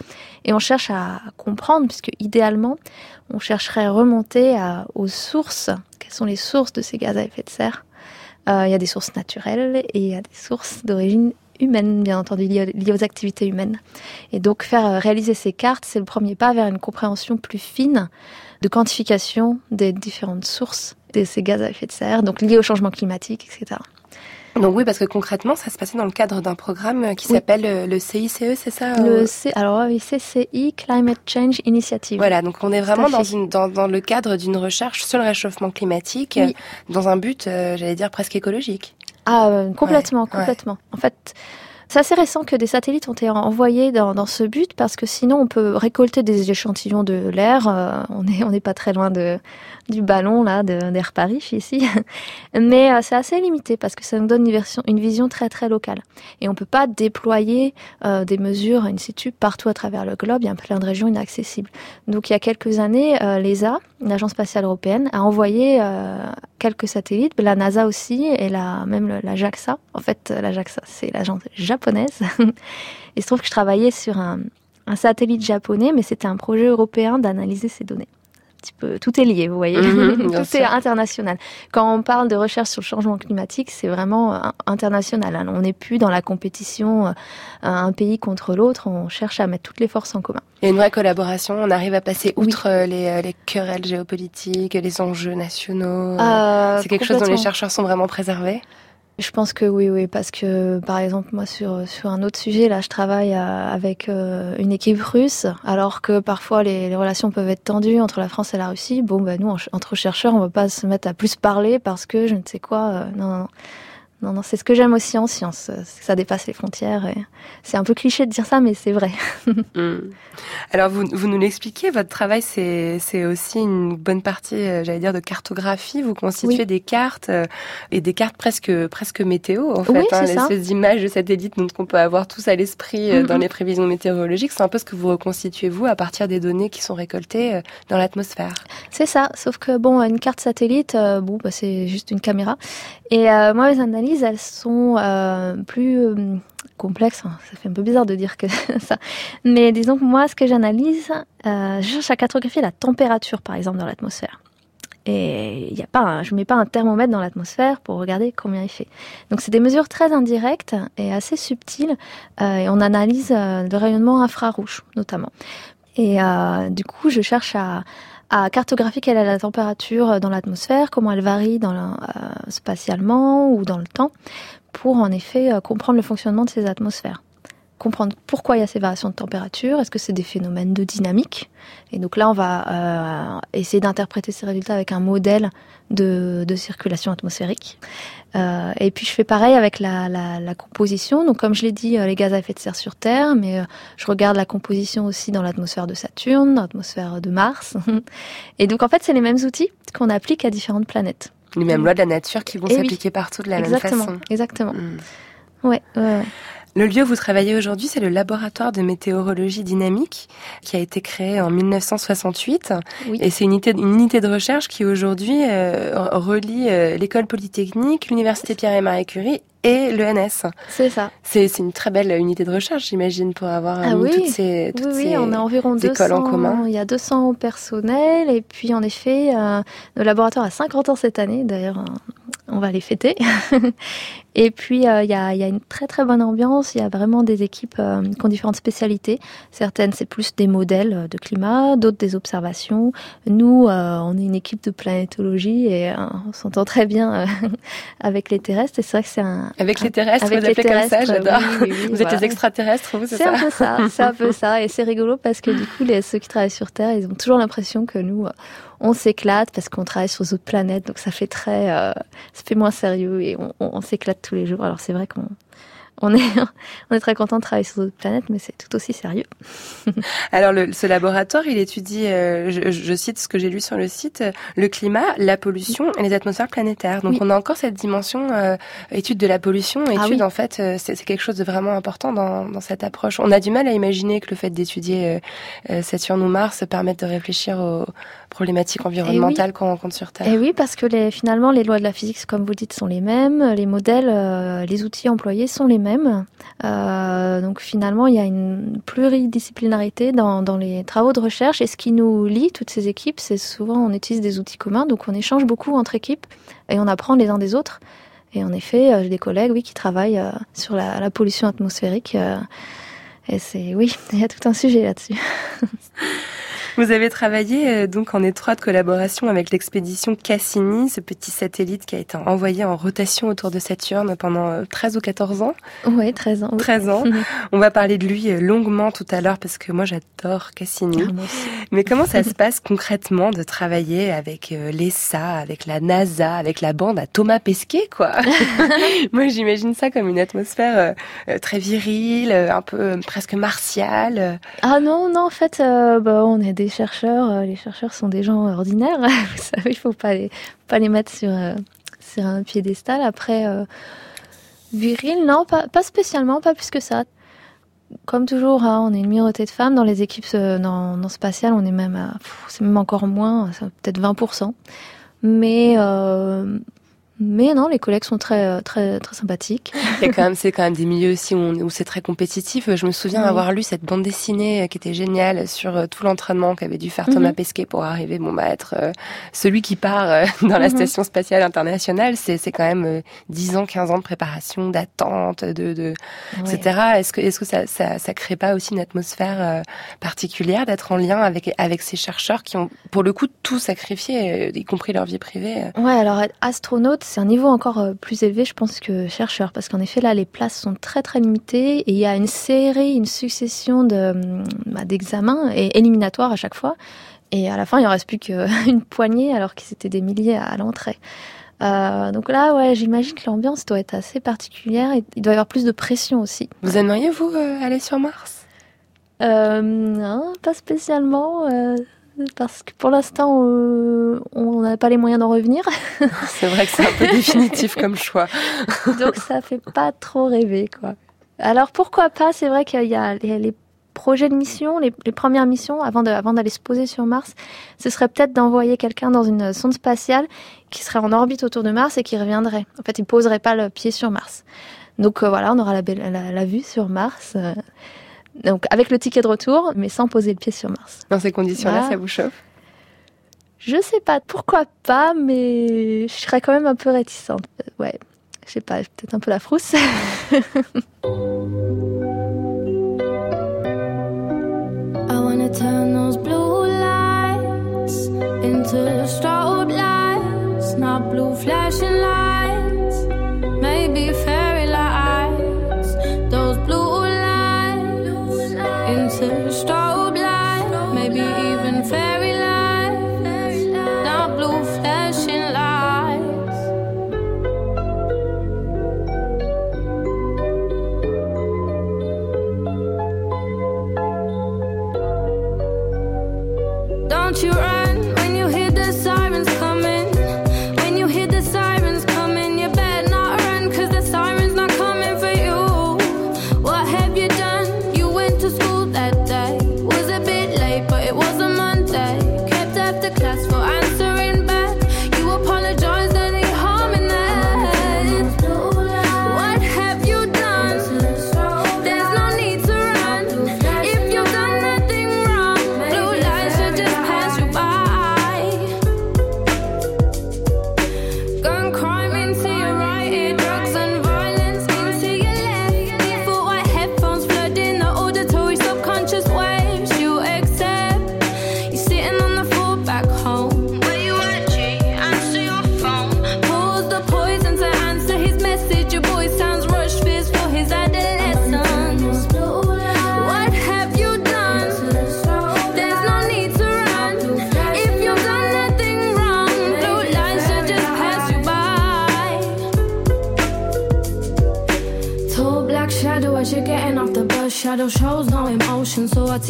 Et on cherche à comprendre, puisque idéalement, on chercherait à remonter aux sources. Quelles sont les sources de ces gaz à effet de serre? Euh, Il y a des sources naturelles et il y a des sources d'origine humaine, bien entendu, liées, liées aux activités humaines. Et donc faire euh, réaliser ces cartes, c'est le premier pas vers une compréhension plus fine de quantification des différentes sources de ces gaz à effet de serre, donc liées au changement climatique, etc. Donc oui, parce que concrètement, ça se passait dans le cadre d'un programme euh, qui Oui. s'appelle euh, le CICE, c'est ça Le euh C, alors oui, CCI, Climate Change Initiative. Voilà, donc on est vraiment dans, fait. une, dans, dans le cadre d'une recherche sur le réchauffement climatique, Oui. dans un but, euh, j'allais dire, presque écologique. Ah, complètement, Ouais, ouais. complètement. En fait, c'est assez récent que des satellites ont été envoyés dans, ce but parce que sinon on peut récolter des échantillons de l'air. euh, on n'est pas très loin de, du ballon là d'Air Paris ici, mais euh, c'est assez limité parce que ça nous donne une, version, une vision très très locale et on peut pas déployer euh, des mesures in situ partout à travers le globe. Il y a plein de régions inaccessibles. Donc il y a quelques années, euh, l'ESA, l'agence spatiale européenne, a envoyé euh, quelques satellites, la NASA aussi et la même la JAXA. En fait, la JAXA c'est l'agence japonaise. il se trouve que je travaillais sur un, un satellite japonais, mais c'était un projet européen d'analyser ces données. Un petit peu, tout est lié, vous voyez. Mhm, tout est international. Quand on parle de recherche sur le changement climatique, c'est vraiment euh, international. hein. On n'est plus dans la compétition euh, un pays contre l'autre. On cherche à mettre toutes les forces en commun. Il y a une vraie collaboration, on arrive à passer outre euh, les, les querelles géopolitiques, les enjeux nationaux. Euh, c'est quelque chose dont les chercheurs sont vraiment préservés. Je pense que oui, oui, parce que par exemple moi sur sur un autre sujet là, je travaille euh, avec euh, une équipe russe, alors que parfois les, relations peuvent être tendues entre la France et la Russie. Bon, ben nous en- entre chercheurs, on va pas se mettre à plus parler parce que je ne sais quoi. euh, non, non, non. Non, non, c'est ce que j'aime aussi en science, euh, c'est que ça dépasse les frontières. C'est un peu cliché de dire ça, mais c'est vrai. Mm. Alors vous, vous nous l'expliquez, votre travail c'est aussi une bonne partie, euh, j'allais dire, de cartographie. Vous constituez Oui. des cartes euh, et des cartes presque presque météo en fait, Oui, hein, l'espèce d'image de satellite dont on peut avoir tous à l'esprit euh, dans les prévisions météorologiques. C'est un peu ce que vous reconstituez vous à partir des données qui sont récoltées dans l'atmosphère. C'est ça, sauf que bon, une carte satellite, bon, bah, c'est juste une caméra. Et euh, moi, mes analyses, elles sont euh, plus euh, complexes. Hein, Ça fait un peu bizarre de dire que ça. Mais disons que moi, ce que j'analyse, je cherche à cartographier la température, par exemple, dans l'atmosphère. Et il y a pas, je mets pas un thermomètre dans l'atmosphère pour regarder combien il fait. Donc c'est des mesures très indirectes et assez subtiles. et on analyse le rayonnement infrarouge, notamment. Et du coup, je cherche à, à cartographier quelle est la température dans l'atmosphère, comment elle varie euh, spatialement ou dans le temps, pour en effet euh, comprendre le fonctionnement de ces atmosphères. Comprendre pourquoi il y a ces variations de température, est-ce que c'est des phénomènes de dynamique Et donc là, on va euh, essayer d'interpréter ces résultats avec un modèle de, de circulation atmosphérique. Euh, et puis je fais pareil avec la, la, la composition. Donc comme je l'ai dit, euh, les gaz à effet de serre sur Terre, mais je regarde la composition aussi dans l'atmosphère de Saturne, dans l'atmosphère de Mars. Et donc en fait, c'est les mêmes outils qu'on applique à différentes planètes. Les mêmes lois de la nature qui vont oui. s'appliquer partout de la exactement, même façon. exactement. Mm. Ouais, ouais, ouais. Le lieu où vous travaillez aujourd'hui, c'est le laboratoire de météorologie dynamique qui a été créé en 1968. Oui. Et c'est une unité, une unité de recherche qui aujourd'hui euh, relie euh, l'école polytechnique, l'université Pierre et Marie Curie et l'ENS. C'est ça. C'est une très belle unité de recherche, j'imagine, pour avoir Ah mis oui. toutes ces, toutes Oui, oui, ces on a environ écoles 200, en commun. il y a 200 personnels et puis en effet, euh, le laboratoire a 50 ans cette année, d'ailleurs euh, on va les fêter. et puis euh, il y, a, il y a une très très bonne ambiance, il y a vraiment des équipes euh, qui ont différentes spécialités. Certaines c'est plus des modèles euh, de climat, d'autres des observations. Nous, euh, on est une équipe de planétologie et on s'entend très bien avec les terrestres et c'est vrai que c'est un... Avec les terrestres, avec vous les appelez comme ça, terrestres, j'adore. oui, oui, oui, vous êtes les extraterrestres, vous, c'est ça un peu ça, c'est un peu ça. Et c'est rigolo parce que du coup, les, ceux qui travaillent sur Terre, ils ont toujours l'impression que nous, on s'éclate parce qu'on travaille sur d'autres planètes. Donc ça fait très, euh, ça fait moins sérieux et on, on- on s'éclate tous les jours. Alors c'est vrai qu'on on est, on est très content de travailler sur d'autres planètes, mais c'est tout aussi sérieux. Alors, le, ce laboratoire, il étudie, euh, je, je, cite ce que j'ai lu sur le site, le climat, la pollution et les atmosphères planétaires. Donc, Oui. on a encore cette dimension euh, étude de la pollution, étude Ah oui. en fait, euh, c'est quelque chose de vraiment important dans, dans cette approche. On a du mal à imaginer que le fait d'étudier euh, euh, Saturne ou Mars permette de réfléchir aux problématiques environnementales qu'on rencontre sur Terre. Et oui, parce que les, finalement, les lois de la physique, comme vous dites, sont les mêmes. Les modèles, euh, les outils employés sont les mêmes. Euh, donc finalement, il y a une pluridisciplinarité dans, dans les travaux de recherche. Et ce qui nous lie, toutes ces équipes, c'est souvent on utilise des outils communs. Donc on échange beaucoup entre équipes et on apprend les uns des autres. Et en effet, euh, j'ai des collègues, oui, qui travaillent euh, sur la, la pollution atmosphérique. et c'est, oui, il y a tout un sujet là-dessus. Vous avez travaillé euh, donc en étroite collaboration avec l'expédition Cassini, ce petit satellite qui a été envoyé en rotation autour de Saturne pendant euh, 13 ou 14 ans. Oui, 13 ans. oui. 13 ans. On va parler de lui euh, longuement tout à l'heure parce que moi j'adore Cassini. Ah. Mais comment ça se passe concrètement de travailler avec euh, l'ESA, avec la NASA, avec la bande à Thomas Pesquet, quoi? Moi j'imagine ça comme une atmosphère euh, euh, très virile, euh, un peu euh, presque martiale. euh. Ah non, non, en fait, euh, bah, on est des chercheurs. euh, les chercheurs sont des gens ordinaires. Vous savez, il faut pas les, les mettre sur, euh, sur un piédestal. Après, euh, viril, non, pas, spécialement, pas plus que ça. Comme toujours, hein, on est une minorité de femmes dans les équipes dans, spatiales. On est même, c'est même encore moins, peut-être 20%. Mais, mais non, les collègues sont très, euh, très, très sympathiques. Quand même, c'est quand même des milieux aussi où, c'est très compétitif. Je me souviens Oui. avoir lu cette bande dessinée euh, qui était géniale sur euh, tout l'entraînement qu'avait dû faire Thomas Mhm. Pesquet pour arriver, bon, bah, être euh, celui qui part euh, dans la Mhm. station spatiale internationale. C'est, quand même euh, 10 ans, 15 ans de préparation, d'attente, de, etc. Est-ce que, est-ce que ça, ça, ça crée pas aussi une atmosphère particulière d'être en lien avec, avec ces chercheurs qui ont, pour le coup, tout sacrifié, y compris leur vie privée. Ouais, alors être astronaute, c'est un niveau encore euh, plus élevé, je pense, que chercheur, parce qu'en effet, là, les places sont très très limitées et il y a une série, une succession de hum, bah, d'examens et éliminatoires à chaque fois. Et à la fin, il en reste plus qu'une poignée, alors qu'ils étaient des milliers à l'entrée. Euh, donc là, ouais, j'imagine que l'ambiance doit être assez particulière et il doit y avoir plus de pression aussi. Vous aimeriez, vous, euh, aller sur Mars? Euh, non, pas spécialement, euh, parce que pour l'instant, euh, on n'a pas les moyens d'en revenir. C'est vrai que c'est un peu définitif comme choix. Donc ça fait pas trop rêver, quoi. Alors pourquoi pas? C'est vrai qu'il y a les, les projets de mission, les, les premières missions avant d'aller se poser sur Mars, ce serait peut-être d'envoyer quelqu'un dans une sonde spatiale qui serait en orbite autour de Mars et qui reviendrait. En fait, il poserait pas le pied sur Mars. Donc euh, voilà, on aura la, belle- la, la vue sur Mars. euh, donc avec le ticket de retour, mais sans poser le pied sur Mars. Dans ces conditions-là, ça vous chauffe? Je sais pas pourquoi pas, mais je serais quand même un peu réticente. Euh, Ouais, je sais pas, peut-être un peu la frousse. I wanna turn those blue lights into strobe lights, not blue flashing lights, Don't you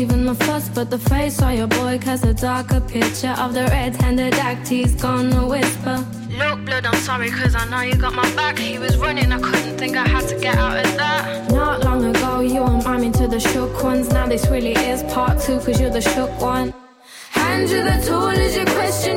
even the fuss but the face of your boy casts a darker picture of the red-handed act he's gonna whisper. Look, blood, I'm sorry, cause I know you got my back. He was running, I couldn't think I had to get out of that. Not long ago, you were miming to the shook ones. Now this really is part two, cause you're the shook one. Hand you the tool as you question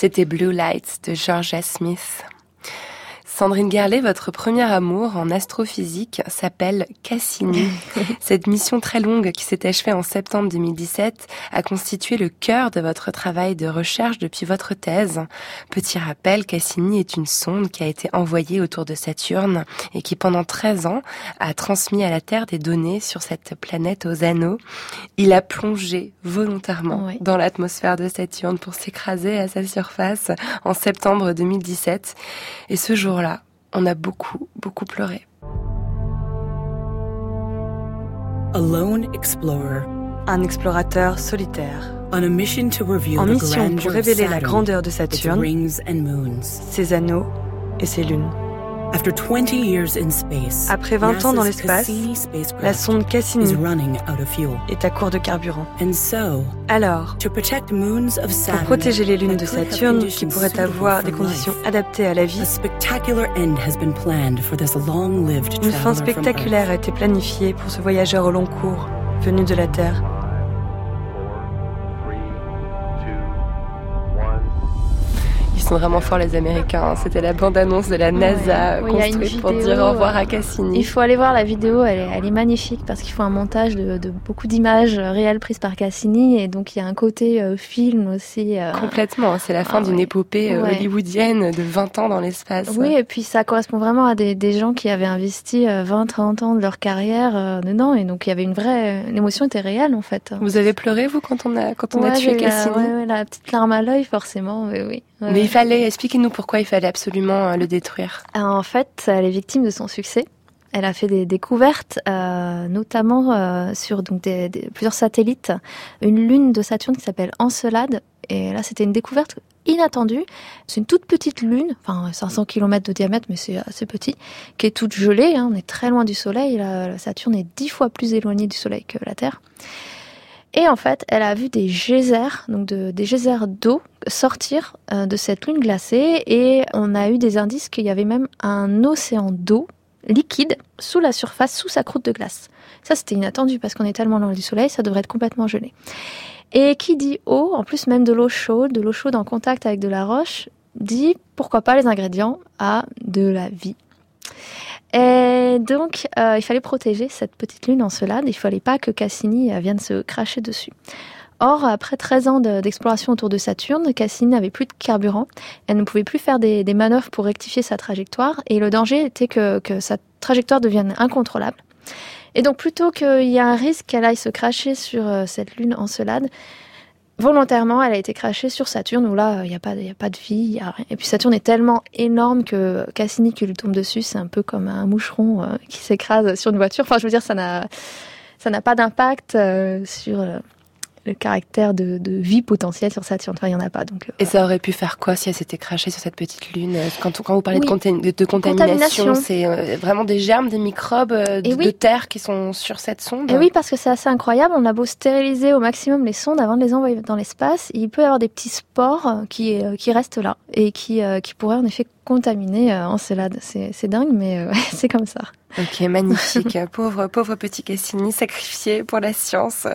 C'était Blue Lights de Georgia Smith. Sandrine Gerlet, votre premier amour en astrophysique s'appelle Cassini. Cette mission très longue qui s'est achevée en septembre 2017 a constitué le cœur de votre travail de recherche depuis votre thèse. Petit rappel, Cassini est une sonde qui a été envoyée autour de Saturne et qui pendant 13 ans a transmis à la Terre des données sur cette planète aux anneaux. Il a plongé volontairement Oui. dans l'atmosphère de Saturne pour s'écraser à sa surface en septembre 2017. Et ce jour-là, on a beaucoup, beaucoup pleuré. A lone explorer Un explorateur solitaire, on a mission to reveal en mission pour révéler la grandeur de Saturne, rings and moons. ses anneaux et ses lunes. After 20 years in space, Après 20 ans dans l'espace, La sonde Cassini est à court de carburant. Alors, pour protéger les lunes de Saturne qui pourraient avoir des conditions adaptées à la vie, une fin spectaculaire a été planifiée pour ce voyageur au long cours venu de la Terre. Sont vraiment forts les Américains. hein. C'était la bande-annonce de la NASA Ouais. Oui, construite pour vidéo, dire au revoir euh, à Cassini. Il faut aller voir la vidéo, elle est, elle est magnifique parce qu'il faut un montage de, de beaucoup d'images euh, réelles prises par Cassini et donc il y a un côté euh, film aussi. euh, Complètement, c'est la fin Ah d'une ouais. épopée euh, Ouais. hollywoodienne de 20 ans dans l'espace. Oui, et puis ça correspond vraiment à des, des gens qui avaient investi 20-30 ans de leur carrière euh, dedans et donc il y avait une vraie... L'émotion était réelle en fait. Vous avez pleuré, vous, quand on a, quand on a tué la- Cassini? ouais, la petite larme à l'œil forcément, oui, oui. Ouais, Mais il fallait, expliquez-nous pourquoi il fallait absolument euh, le détruire. En fait, elle est victime de son succès. Elle a fait des découvertes, euh, notamment euh, sur donc des, des- plusieurs satellites, une lune de Saturne qui s'appelle Encelade. Et là, c'était une découverte inattendue. C'est une toute petite lune, enfin 500 km de diamètre, mais c'est assez petit, qui est toute gelée. hein. on est très loin du Soleil. La, la Saturne est dix fois plus éloignée du Soleil que la Terre. Et en fait, elle a vu des geysers, donc de- des geysers d'eau sortir euh, de cette lune glacée et on a eu des indices qu'il y avait même un océan d'eau liquide sous la surface, sous sa croûte de glace. Ça, c'était inattendu parce qu'on est tellement loin du soleil, ça devrait être complètement gelé. Et qui dit eau, en plus même de l'eau chaude, de l'eau chaude en contact avec de la roche, dit pourquoi pas les ingrédients à de la vie. Et donc, euh, il fallait protéger cette petite lune encelade. Il fallait pas que Cassini euh, vienne se cracher dessus. Or, après 13 ans de- d'exploration autour de Saturne, Cassini n'avait plus de carburant. Elle ne pouvait plus faire des, manœuvres pour rectifier sa trajectoire. Et le danger était que, sa trajectoire devienne incontrôlable. Et donc, plutôt qu'il y ait un risque qu'elle aille se cracher sur euh, cette lune encelade, volontairement, elle a été crachée sur Saturne, où là, il n'y a, pas- y a pas de vie, y a rien. Et puis Saturne est tellement énorme que Cassini qui lui tombe dessus, c'est un peu comme un moucheron euh, qui s'écrase sur une voiture. Enfin, je veux dire, ça n'a... ça n'a pas d'impact euh, sur euh, le caractère de, de vie potentielle sur Saturne. Enfin, il n'y en a pas. Donc, euh, Et ça aurait pu faire quoi si elle s'était crachée sur cette petite lune Euh, quand, quand vous parlez de, contamination, Contamination. c'est euh, vraiment des germes, des microbes euh, de, Et oui. de terre qui sont sur cette sonde Et oui, parce que c'est assez incroyable. On a beau stériliser au maximum les sondes avant de les envoyer dans l'espace, il peut y avoir des petits spores qui, qui restent là et qui, qui pourraient en effet contaminer euh, Encelade. C'est c'est dingue, mais euh, c'est comme ça. Ok, magnifique. pauvre, pauvre petit Cassini, sacrifié pour la science.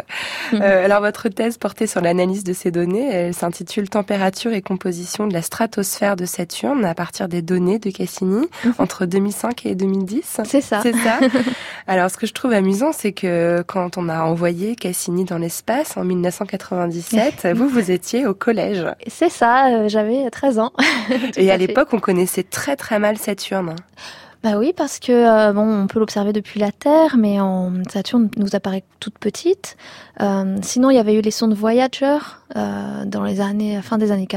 Euh, alors, votre thèse portée sur l'analyse de ces données, elle s'intitule Température et composition de la stratosphère de Saturne à partir des données de Cassini entre 2005 et 2010. C'est ça. C'est ça. Alors, ce que je trouve amusant, c'est que quand on a envoyé Cassini dans l'espace en 1997, vous, vous étiez au collège. C'est ça, euh, j'avais 13 ans. Et à l'époque, on connaissait très très mal Saturne. Bah oui, parce que euh, bon, on peut l'observer depuis la Terre, mais en Saturne nous apparaît toute petite. Euh, sinon, il y avait eu les sondes Voyager euh, dans les années fin des années,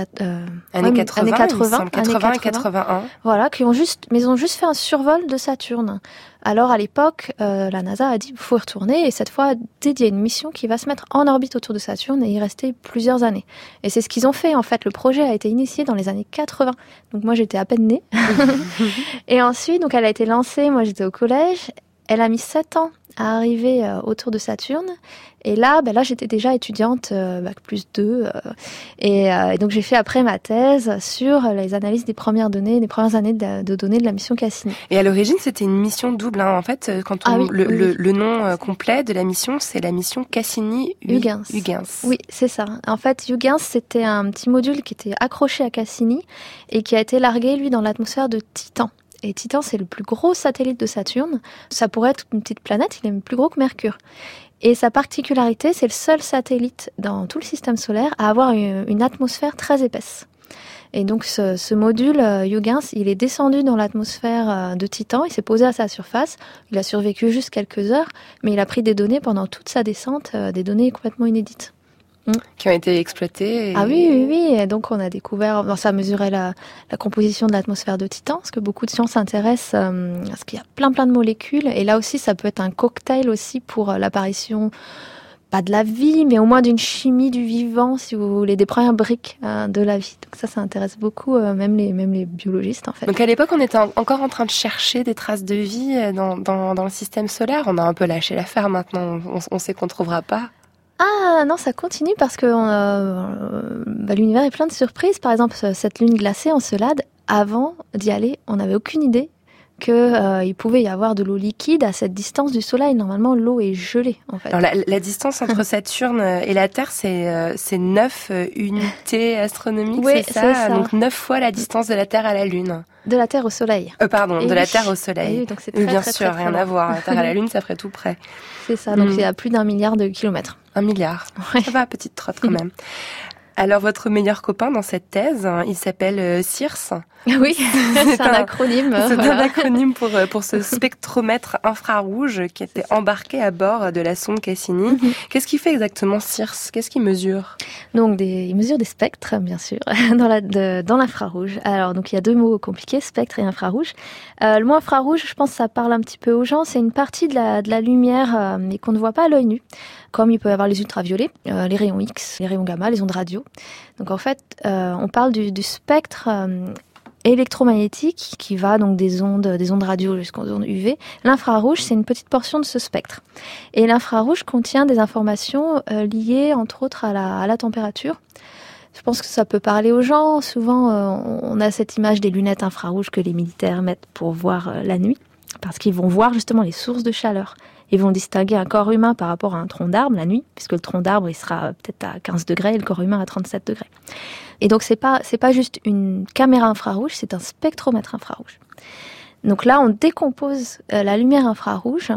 Années ouais, 80, années il me 80, semble, 80 années et 81. Voilà, qui ont juste, mais ils ont juste fait un survol de Saturne. Alors à l'époque, euh, la NASA a dit faut y retourner et cette fois dédié à une mission qui va se mettre en orbite autour de Saturne et y rester plusieurs années. Et c'est ce qu'ils ont fait en fait. Le projet a été initié dans les années 80. Donc moi j'étais à peine née. et ensuite, donc elle a été lancée. Moi j'étais au collège. Elle a mis sept ans à arriver euh, autour de Saturne. Et là, ben là j'étais déjà étudiante, euh, bac plus 2. euh, et, et donc j'ai fait après ma thèse sur les analyses des premières données, des premières années de, de données de la mission Cassini. Et à l'origine, c'était une mission double. hein. En fait, quand on, Ah oui, le, oui, le- le nom complet de la mission, c'est la mission Cassini-Huygens. Huygens. Oui, c'est ça. En fait, Huygens, c'était un petit module qui était accroché à Cassini et qui a été largué, lui, dans l'atmosphère de Titan. Et Titan, c'est le plus gros satellite de Saturne. Ça pourrait être une petite planète, il est plus gros que Mercure. Et sa particularité, c'est le seul satellite dans tout le système solaire à avoir une, atmosphère très épaisse. Et donc ce, module euh, il est descendu dans l'atmosphère euh, de Titan, il s'est posé à sa surface, il a survécu juste quelques heures, mais il a pris des données pendant toute sa descente, euh, des données complètement inédites. Qui ont été exploitées. et- Ah oui, oui, oui. Et donc on a découvert, ça mesurait la, la composition de l'atmosphère de Titan, parce que beaucoup de sciences s'intéressent euh, à ce qu'il y a plein plein de molécules. Et là aussi, ça peut être un cocktail aussi pour euh, l'apparition, pas de la vie, mais au moins d'une chimie du vivant, si vous voulez, des premières briques euh, de la vie. Donc ça, ça intéresse beaucoup, euh, même les même les biologistes en fait. Donc à l'époque, on était en- encore en train de chercher des traces de vie dans, dans, dans le système solaire. On a un peu lâché l'affaire maintenant. On, on sait qu'on ne trouvera pas. Ah non, ça continue parce que euh, bah, l'univers est plein de surprises. Par exemple, ce- cette lune glacée en Celade, avant d'y aller, on n'avait aucune idée que euh, il pouvait y avoir de l'eau liquide à cette distance du Soleil. Normalement, l'eau est gelée en fait. Alors la, la distance entre Saturne et la Terre, c'est euh, c'est 9 unités astronomiques, Oui, c'est ça. Donc 9 fois la distance de la Terre à la Lune. De la Terre au Soleil. Euh, pardon, Et de la. Terre au Soleil. oui, donc très, bien très, sûr, très, rien à voir. La Terre à la Lune, ça ferait tout près. C'est ça. Donc Mm. c'est à plus d'un milliard de kilomètres. Un milliard. Ça va, petite trotte quand même. Alors, votre meilleur copain dans cette thèse, hein, il s'appelle euh, CIRS. Oui, c'est un un- acronyme. C'est voilà. un acronyme pour, euh, pour ce spectromètre infrarouge qui était embarqué à bord de la sonde Cassini. Mhm. Qu'est-ce qu'il fait exactement CIRS Qu'est-ce qu'il mesure? Donc des il mesure des spectres, bien sûr, dans l'infrarouge. Alors donc il y a deux mots compliqués, spectre et infrarouge. Euh, le mot infrarouge, je pense, que ça parle un petit peu aux gens. C'est une partie de la de la lumière, euh, mais qu'on ne voit pas à l'œil nu, comme il peut y avoir les ultraviolets, euh, les rayons X, les rayons gamma, les ondes radio. Donc en fait, euh, on parle du, spectre. euh, électromagnétique qui va donc des ondes des ondes radio jusqu'aux ondes UV. L'infrarouge, c'est une petite portion de ce spectre. Et l'infrarouge contient des informations euh, liées entre autres à la, température. Je pense que ça peut parler aux gens. Souvent, on a cette image des lunettes infrarouges que les militaires mettent pour voir la nuit, parce qu'ils vont voir justement les sources de chaleur. Ils vont distinguer un corps humain par rapport à un tronc d'arbre la nuit, puisque le tronc d'arbre il sera peut-être à 15 degrés et le corps humain à 37 degrés. Et donc c'est pas c'est pas juste une caméra infrarouge, c'est un spectromètre infrarouge. Donc là, on décompose euh, la lumière infrarouge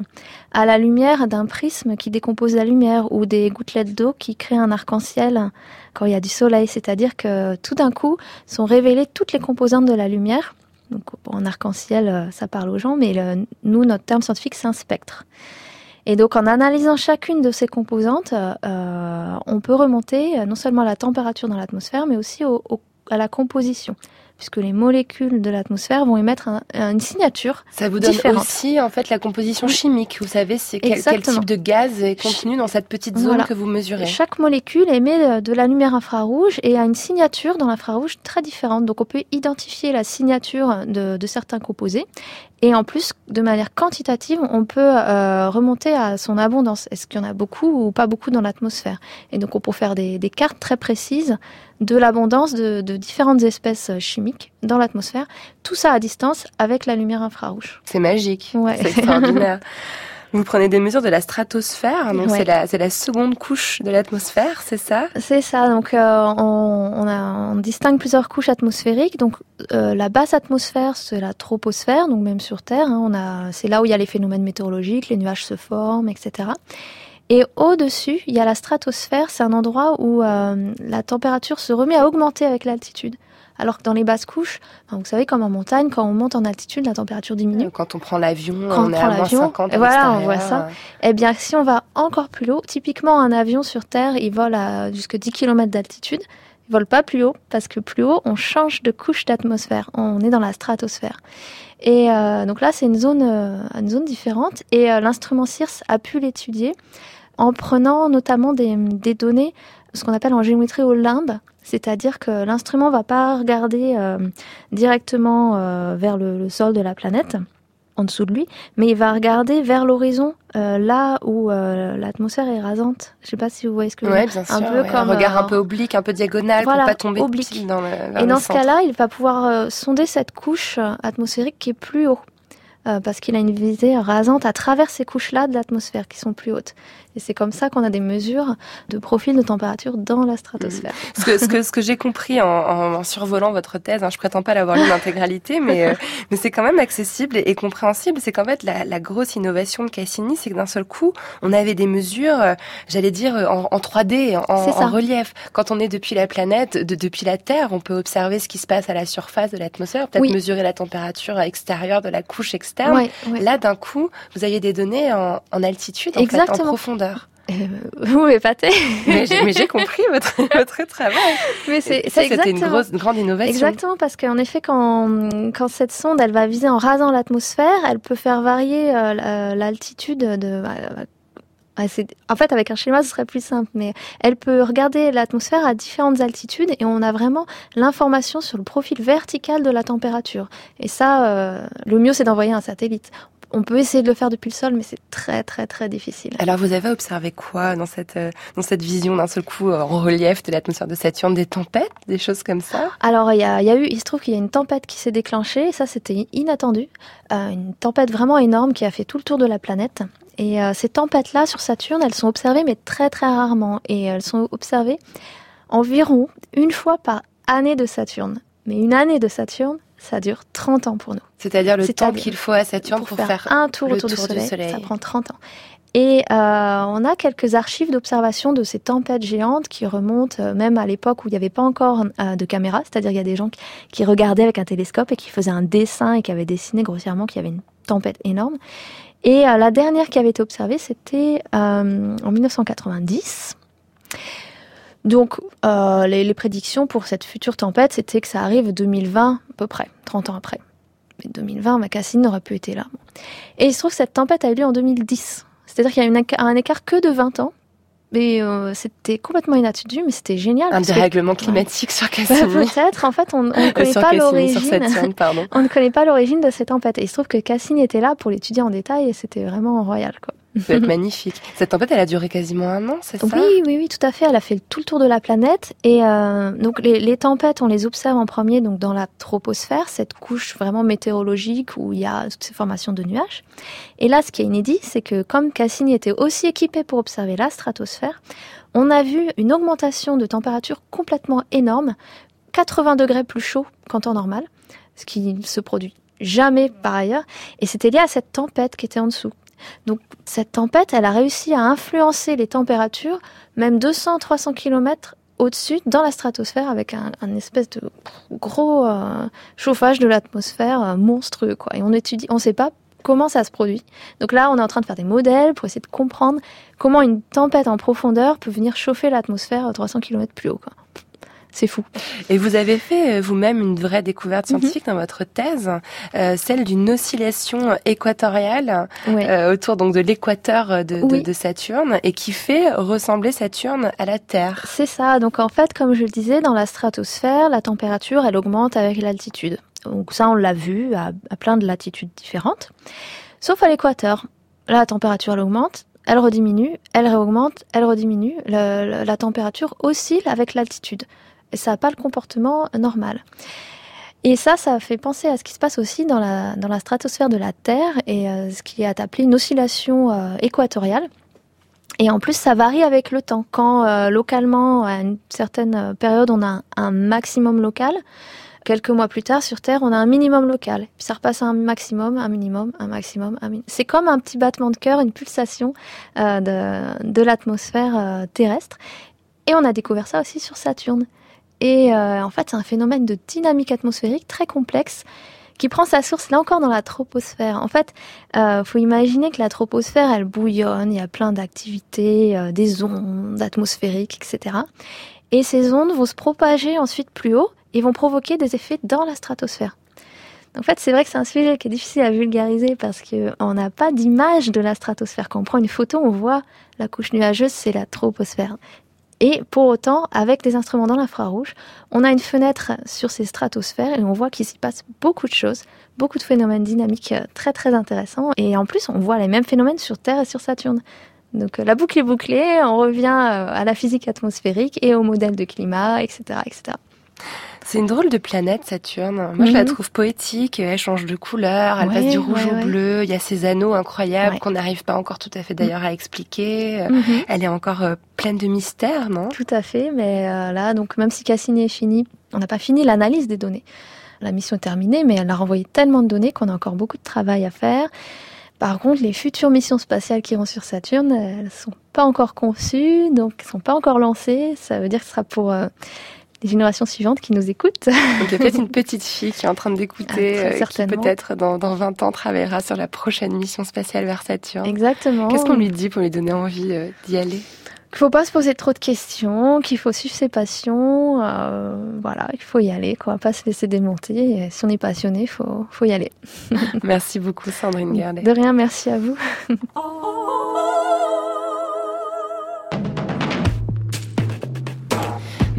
à la lumière d'un prisme qui décompose la lumière ou des gouttelettes d'eau qui créent un arc-en-ciel quand il y a du soleil. C'est-à-dire que tout d'un coup sont révélées toutes les composantes de la lumière. Donc un arc-en-ciel, euh, ça parle aux gens, mais nous, notre terme scientifique, c'est un spectre. Et donc en analysant chacune de ces composantes, euh, on peut remonter euh, non seulement à la température dans l'atmosphère, mais aussi au- au- à la composition. Puisque les molécules de l'atmosphère vont émettre un- une signature. Ça vous donne différente. aussi en fait la composition chimique. Vous savez, c'est quel, quel type de gaz est contenu dans cette petite zone Voilà. que vous mesurez. Chaque molécule émet euh, de la lumière infrarouge et a une signature dans l'infrarouge très différente. Donc on peut identifier la signature de, de certains composés. Et en plus, de manière quantitative, on peut euh, remonter à son abondance. Est-ce qu'il y en a beaucoup ou pas beaucoup dans l'atmosphère? Et donc on peut faire des, des cartes très précises de l'abondance de, de différentes espèces euh, chimiques dans l'atmosphère. Tout ça à distance avec la lumière infrarouge. C'est magique. Ouais. C'est extraordinaire. Vous prenez des mesures de la stratosphère, donc Ouais. c'est la, c'est la seconde couche de l'atmosphère, c'est ça? C'est ça. Donc, euh, on, on, a, on distingue plusieurs couches atmosphériques. Donc, euh, la basse atmosphère, c'est la troposphère, donc même sur Terre. hein, on a, c'est là où il y a les phénomènes météorologiques, les nuages se forment, etc. Et au-dessus, il y a la stratosphère. C'est un endroit où euh, la température se remet à augmenter avec l'altitude. Alors que dans les basses couches, enfin, vous savez, comme en montagne, quand on monte en altitude, la température diminue. Quand on prend l'avion, Quand on on est à moins l'avion, 50 et à voilà, on voit ça. Eh bien, si on va encore plus haut, typiquement un avion sur Terre, il vole à jusqu'à 10 km d'altitude. Il vole pas plus haut parce que plus haut, on change de couche d'atmosphère. On est dans la stratosphère. Et euh, donc là, c'est une zone, euh, une zone différente. Et euh, l'instrument CIRS a pu l'étudier en prenant notamment des, des données, ce qu'on appelle en géométrie au limbe. C'est-à-dire que l'instrument va pas regarder euh, directement euh, vers le, le sol de la planète, en dessous de lui, mais il va regarder vers l'horizon, euh, là où l'atmosphère est rasante. Je sais pas si vous voyez ce que je veux Ouais, dire. bien sûr. Un peu ouais, comme un regard un peu oblique, un peu diagonal voilà, pour pas tomber oblique. dans le, Et dans ce cas-là, il va pouvoir sonder cette couche atmosphérique qui est plus haut. euh, parce qu'il a une visée rasante à travers ces couches-là de l'atmosphère qui sont plus hautes. Et c'est comme ça qu'on a des mesures de profil de température dans la stratosphère. Ce que, ce que, j'ai compris en, en, en survolant votre thèse, hein, je prétends pas l'avoir lu l'intégralité, mais, euh, mais c'est quand même accessible et, et compréhensible. C'est qu'en fait, la, la grosse innovation de Cassini, c'est que d'un seul coup, on avait des mesures, euh, j'allais dire, euh, en, en 3D, en, relief. Quand on est depuis la planète, de, depuis la Terre, on peut observer ce qui se passe à la surface de l'atmosphère, peut-être Oui. mesurer la température extérieure de la couche externe. Ouais, ouais. Là, d'un coup, vous aviez des données en, altitude, en, fait, en Exactement. Profondeur. Euh, vous m'épatez. Mais j'ai mais j'ai compris votre, votre travail. Mais c'est c'était une grosse, une grande innovation. Exactement, parce qu'en effet, quand, quand cette sonde, elle va viser en rasant l'atmosphère, elle peut faire varier euh, la- l'altitude de... euh, en fait, avec un schéma, ce serait plus simple, mais elle peut regarder l'atmosphère à différentes altitudes et on a vraiment l'information sur le profil vertical de la température. Et ça, euh, le mieux, c'est d'envoyer un satellite. On peut essayer de le faire depuis le sol, mais c'est très, très, très difficile. Alors, vous avez observé quoi dans cette, euh, dans cette vision d'un seul coup euh, en relief de l'atmosphère de Saturne Des tempêtes, des choses comme ça? Alors, il y a, y a eu, il se trouve qu'il y a une tempête qui s'est déclenchée, et ça c'était inattendu. Euh, une tempête vraiment énorme qui a fait tout le tour de la planète. Et euh, ces tempêtes-là sur Saturne, elles sont observées, mais très très rarement. Et elles sont observées environ une fois par année de Saturne. Mais une année de Saturne, ça dure 30 ans pour nous. C'est-à-dire le temps qu'il faut à Saturne pour, faire, un tour autour tour du, du soleil. Ça prend 30 ans. Et euh, on a quelques archives d'observation de ces tempêtes géantes qui remontent euh, même à l'époque où il n'y avait pas encore euh, de caméra, c'est-à-dire il y a des gens qui, qui regardaient avec un télescope et qui faisaient un dessin et qui avaient dessiné grossièrement qu'il y avait une tempête énorme. Et la dernière qui avait été observée, c'était en 1990. Donc, euh, les, les prédictions pour cette future tempête, c'était que ça arrive 2020 à peu près, 30 ans après. Mais 2020, ma Cassine n'aurait pu être là. Et il se trouve que cette tempête a eu lieu en 2010. C'est-à-dire qu'il y a une un écart que de 20 ans. Mais euh, c'était complètement inattendu, mais c'était génial. Un que- dérèglement climatique sur Bah, Cassini. Peut-être, en fait, on ne connaît pas l'origine. On ne connaît pas l'origine de cette tempête. Et il se trouve que Cassini était là pour l'étudier en détail et c'était vraiment royal, quoi. Ça va être magnifique. Cette tempête, elle a duré quasiment un an, c'est ça? Oui, oui, oui, tout à fait. Elle a fait tout le tour de la planète. Et euh, donc les, les tempêtes, on les observe en premier donc dans la troposphère, cette couche vraiment météorologique où il y a toutes ces formations de nuages. Et là, ce qui est inédit, c'est que comme Cassini était aussi équipé pour observer la stratosphère, on a vu une augmentation de température complètement énorme, 80 degrés plus chaud qu'en temps normal, ce qui ne se produit jamais par ailleurs. Et c'était lié à cette tempête qui était en dessous. Donc cette tempête, elle a réussi à influencer les températures, même 200-300 km au-dessus, dans la stratosphère, avec un, espèce de gros euh, chauffage de l'atmosphère euh, monstrueux. Quoi. Et on étudie, on ne sait pas comment ça se produit. Donc là, on est en train de faire des modèles pour essayer de comprendre comment une tempête en profondeur peut venir chauffer l'atmosphère à 300 km plus haut. Quoi. C'est fou. Et vous avez fait euh, vous-même une vraie découverte Mhm. scientifique dans votre thèse, euh, celle d'une oscillation équatoriale Ouais. euh, autour donc de l'équateur de, de- Oui. de Saturne et qui fait ressembler Saturne à la Terre. C'est ça. Donc en fait, comme je le disais, dans la stratosphère, la température, elle augmente avec l'altitude. Donc ça, on l'a vu à, à plein de latitudes différentes. Sauf à l'équateur. Là, la température, elle augmente, elle rediminue, elle réaugmente, elle rediminue. Le- le- la température oscille avec l'altitude. Ça n'a pas le comportement normal. Et ça, ça fait penser à ce qui se passe aussi dans la, dans la stratosphère de la Terre et euh, ce qui est appelé une oscillation euh, équatoriale. Et en plus, ça varie avec le temps. Quand euh, localement, à une certaine euh, période, on a un, maximum local, quelques mois plus tard, sur Terre, on a un minimum local. Puis ça repasse à un maximum, un minimum, un maximum, un minimum. C'est comme un petit battement de cœur, une pulsation de, de l'atmosphère terrestre. Et on a découvert ça aussi sur Saturne. Et euh, en fait, c'est un phénomène de dynamique atmosphérique très complexe qui prend sa source là encore dans la troposphère. En fait, euh, faut imaginer que la troposphère, elle bouillonne, il y a plein d'activités, euh, des ondes atmosphériques, etc. Et ces ondes vont se propager ensuite plus haut et vont provoquer des effets dans la stratosphère. En fait, c'est vrai que c'est un sujet qui est difficile à vulgariser parce qu'on n'a pas d'image de la stratosphère. Quand on prend une photo, on voit la couche nuageuse, c'est la troposphère. Et pour autant, avec des instruments dans l'infrarouge, on a une fenêtre sur ces stratosphères et on voit qu'il s'y passe beaucoup de choses, beaucoup de phénomènes dynamiques euh, très très intéressants. Et en plus, on voit les mêmes phénomènes sur Terre et sur Saturne. Donc euh, la boucle est bouclée, on revient euh, à la physique atmosphérique et au modèle de climat, etc. etc. C'est une drôle de planète, Saturne. Moi, je la Mhm. trouve poétique. Elle change de couleur. Elle Ouais, passe du rouge ouais, au ouais. bleu. Il y a ces anneaux incroyables qu'on n'arrive pas encore tout à fait d'ailleurs à expliquer. Euh, Mhm. Elle est encore euh, pleine de mystères, non? Tout à fait, mais euh, là, donc même si Cassini est fini, on n'a pas fini l'analyse des données. La mission est terminée, mais elle a renvoyé tellement de données qu'on a encore beaucoup de travail à faire. Par contre, les futures missions spatiales qui iront sur Saturne, elles sont pas encore conçues, donc elles sont pas encore lancées. Ça veut dire que ce sera pour euh, les générations suivantes qui nous écoutent. Donc il y a peut-être une petite fille qui est en train d'écouter, Ah, euh, qui peut-être dans, dans 20 ans travaillera sur la prochaine mission spatiale vers Saturne. Exactement. Qu'est-ce qu'on lui dit pour lui donner envie euh, d'y aller? Qu'il faut pas se poser trop de questions, qu'il faut suivre ses passions, euh, voilà, il faut y aller, quoi, pas se laisser démonter. Et si on est passionné, faut, faut y aller. Merci beaucoup Sandrine Gardet. De rien, merci à vous.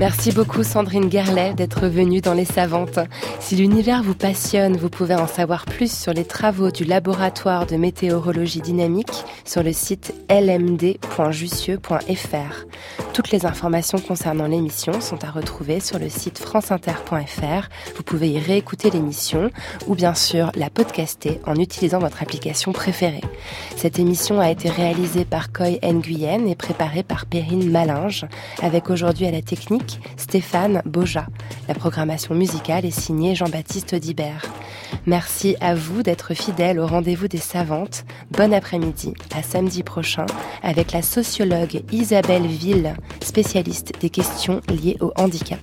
Merci beaucoup Sandrine Gerlet d'être venue dans Les Savantes. Si l'univers vous passionne, vous pouvez en savoir plus sur les travaux du laboratoire de météorologie dynamique sur le site lmd.jussieu.fr. Toutes les informations concernant l'émission sont à retrouver sur le site franceinter.fr. Vous pouvez y réécouter l'émission ou bien sûr la podcaster en utilisant votre application préférée. Cette émission a été réalisée par Coy Nguyen et préparée par Perrine Malinge avec aujourd'hui à la technique Stéphane Boja. La programmation musicale est signée Jean-Baptiste Audibert. Merci à vous d'être fidèles au rendez-vous des savantes. Bon après-midi, à samedi prochain, avec la sociologue Isabelle Ville, spécialiste des questions liées au handicap.